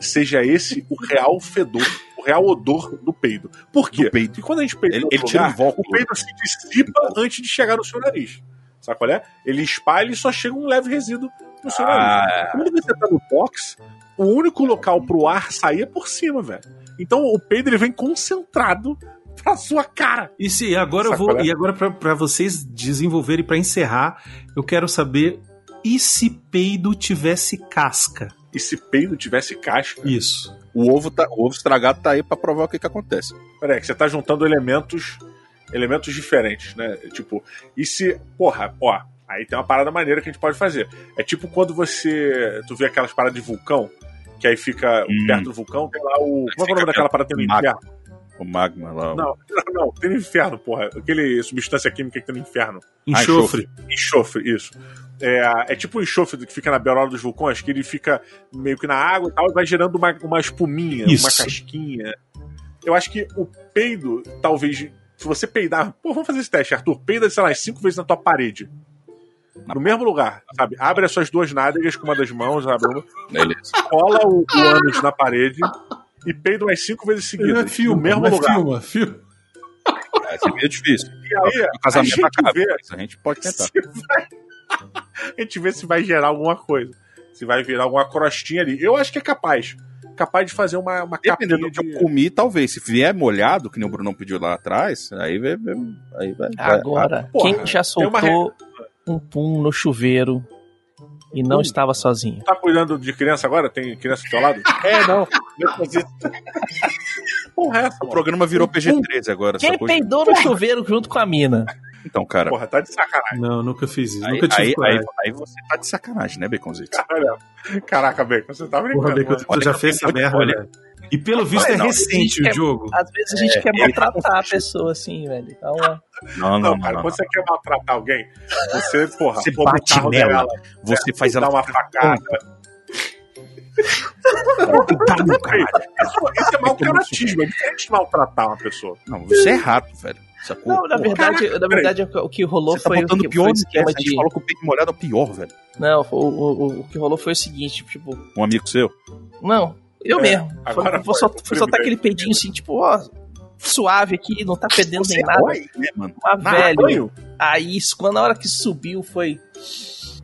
seja esse o real fedor, o real odor do peido. Por quê? Do peito. Porque quando a gente peida Ele- ele tira o lugar, invólucro. o peido se dissipa antes de chegar no seu nariz. Sabe qual é? Ele espalha e só chega um leve resíduo no seu nariz. Ah, Quando você tá no box, o único local pro ar sair é por cima, velho. Então o peido ele vem concentrado pra sua cara. E se agora eu Sabe vou qual é? e agora pra vocês desenvolverem pra encerrar, eu quero saber e se peido tivesse casca? E se peido tivesse casca, Isso. o ovo tá, o ovo estragado tá aí pra provar o que que acontece. Peraí, que você tá juntando elementos elementos diferentes, né? Tipo, e se. Porra, ó, aí tem uma parada maneira que a gente pode fazer. É tipo quando você. Tu vê aquelas paradas de vulcão, que aí fica Hum. perto do vulcão, tem lá o. Como é é o nome daquela parada magma. inferno? O magma lá. o- Não, não, não, tem no inferno, porra. Aquele substância química que tem no inferno. Enxofre. Enxofre, isso. É, é tipo o enxofre que fica na berola dos vulcões, que ele fica meio que na água e tal, e vai gerando uma, uma espuminha, Isso. uma casquinha. Eu acho que o peido, talvez, se você peidar. Pô, vamos fazer esse teste, Arthur. Peida, sei lá, as cinco vezes na tua parede. No mesmo lugar, sabe? Abre as suas duas nádegas com uma das mãos, abre uma, Beleza. cola o, o ânus na parede e peida umas cinco vezes seguidas. Filma, no mesmo lugar. Filma, filma. Vai ser meio difícil. E aí, O a casamento gente acaba. vê A gente pode tentar. vai- a gente vê se vai gerar alguma coisa. Se vai virar alguma crostinha ali. Eu acho que é capaz. Capaz de fazer uma, uma Dependendo capinha do que de... eu comi, talvez. Se vier molhado, que nem o Brunão pediu lá atrás, aí vai. vai- Aí vai, vai- Agora, porra, quem já soltou um pum no chuveiro e não Pum. estava sozinho? Tá cuidando de criança agora? Tem criança do teu lado? É, não. Porra, é O programa virou PG-13 agora. Quem peidou no chuveiro junto com a mina? Então, cara. Porra, tá de sacanagem. Não, nunca fiz isso. Aí, nunca tive aí, aí, aí você tá de sacanagem, né, Baconzito? Caralho. Caraca, Bacon, você tá brincando. Porra, Bacon, tu já fez essa olha, merda, olha. E pelo visto é não, recente existe, o é- jogo. Às vezes a gente quer ele tá maltratar a pessoa assim, velho. Então, ó, Não, Não, não, não. cara, não, quando você quer maltratar alguém, você, porra, Você bate carro nela, dela, Você faz dá ela uma facada. Isso, isso é mau caratismo, é diferente de maltratar uma pessoa. Não, você é rato, velho. Sacou? Não, na Porra, verdade, na verdade o que rolou Você tá foi, o botando que, pior foi o no esquema teste. A gente de. falou que o peito molhado é o pior, velho. Não, o, o, o que rolou foi o seguinte, tipo, Um amigo seu. não, eu É, mesmo. agora Foi, vou foi, só, foi foi soltar bem. aquele peidinho assim, tipo, ó, suave aqui, não tá fedendo nem nada. Rói, né, mano? Mas, Na velho, banho? aí isso, quando na hora que subiu foi.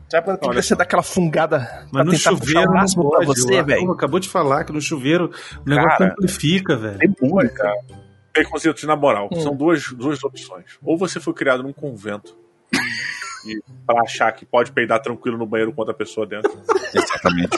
Sabe quando Olha você dá aquela fungada Mas pra no tentar puxar chuveiro o não máximo pra pode. você, velho? Acabou de falar que no chuveiro o negócio Cara, amplifica, velho. É bom, cara. Baconzitos, na moral, Hum. são duas, duas opções. Ou você foi criado num convento e pra achar que pode peidar tranquilo no banheiro com outra pessoa dentro. Exatamente.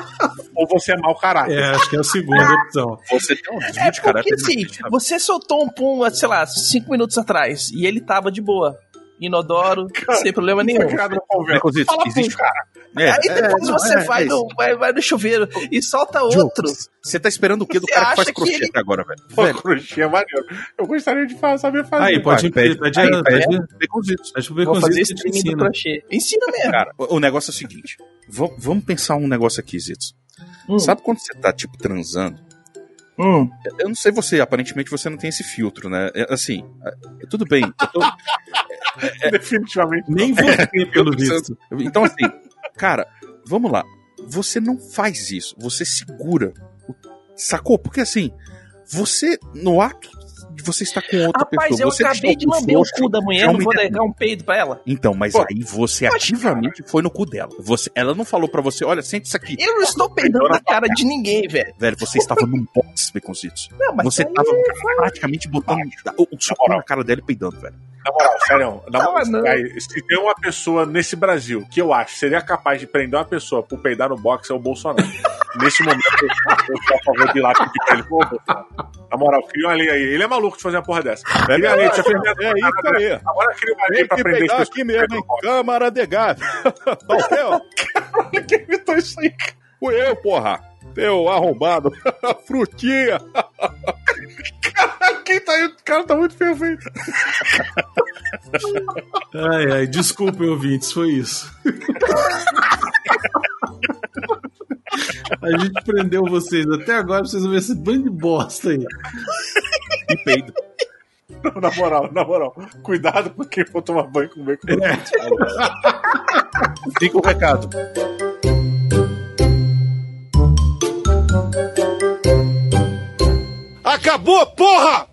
Ou você é mau caráter. É, acho que é a segunda opção. Você tem um desvio É de caráter. porque assim, você soltou um pum, sei lá, cinco minutos atrás, e ele tava de boa. Inodoro, sem problema nenhum. Criado no convento. Baconzitos, Fala existe. pum, cara. É, Aí depois é, você é, vai, é no, vai, vai no chuveiro e solta outro. Você tá esperando o quê do Você cara que faz que crochê ele- até agora, velho? Pô, Velho, crochê é maneiro. Eu gostaria de saber fazer. Aí, pode pedir, pede, aí, pede, pede. pede, Baconzitos. Vou fazer que te streaming do ensina. crochê. Ensina mesmo. Cara, o o negócio é o seguinte. Vamos pensar um negócio aqui, Zitos. Hum. Sabe quando você tá, tipo, transando? Hum. Eu não sei você, aparentemente você não tem esse filtro, né? É, Assim, é, tudo bem. eu tô- Definitivamente. Nem você, pelo eu- visto. Então, assim, cara, vamos lá. Você não faz isso. Você segura. Sacou? Porque assim, você, no ato de você estar com outra Rapaz, pessoa, eu você acabei de lamber o cu da mulher, é não vou negar um peido pra ela. Então, mas Pô, aí você ativamente foi no cu dela. Você, ela não falou pra você, olha, sente isso aqui. Eu não estou peidando na cara de ninguém, velho. Velho, você estava num box, Baconzitos. Não, mas Você aí- tava praticamente botando o, o soco na cara dela e peidando, velho. Na moral, sério. Na Não, moral, não. se tem uma pessoa nesse Brasil que eu acho seria capaz de prender uma pessoa por peidar no box, é o Bolsonaro. Nesse momento, eu eu sou a favor de lá pedir pra ele. Pô, na moral, cria uma lei aí. Ele é maluco de fazer uma porra dessa. Cria uma lei, fez merda É isso né? aí. Agora cria uma lei pra prender as aqui pessoas. mesmo, hein? Câmara de gás. Quem inventou isso aí? Fui eu, porra. Teu arrombado. Frutinha. Quem tá aí? O cara tá muito perfeito. Ai, ai, desculpem, ouvintes, foi isso. A gente prendeu vocês até agora pra vocês verem esse bando de bosta aí. E peido. Não, na moral, na moral. Cuidado com quem for tomar banho com bacon. Fica o recado. Acabou, porra!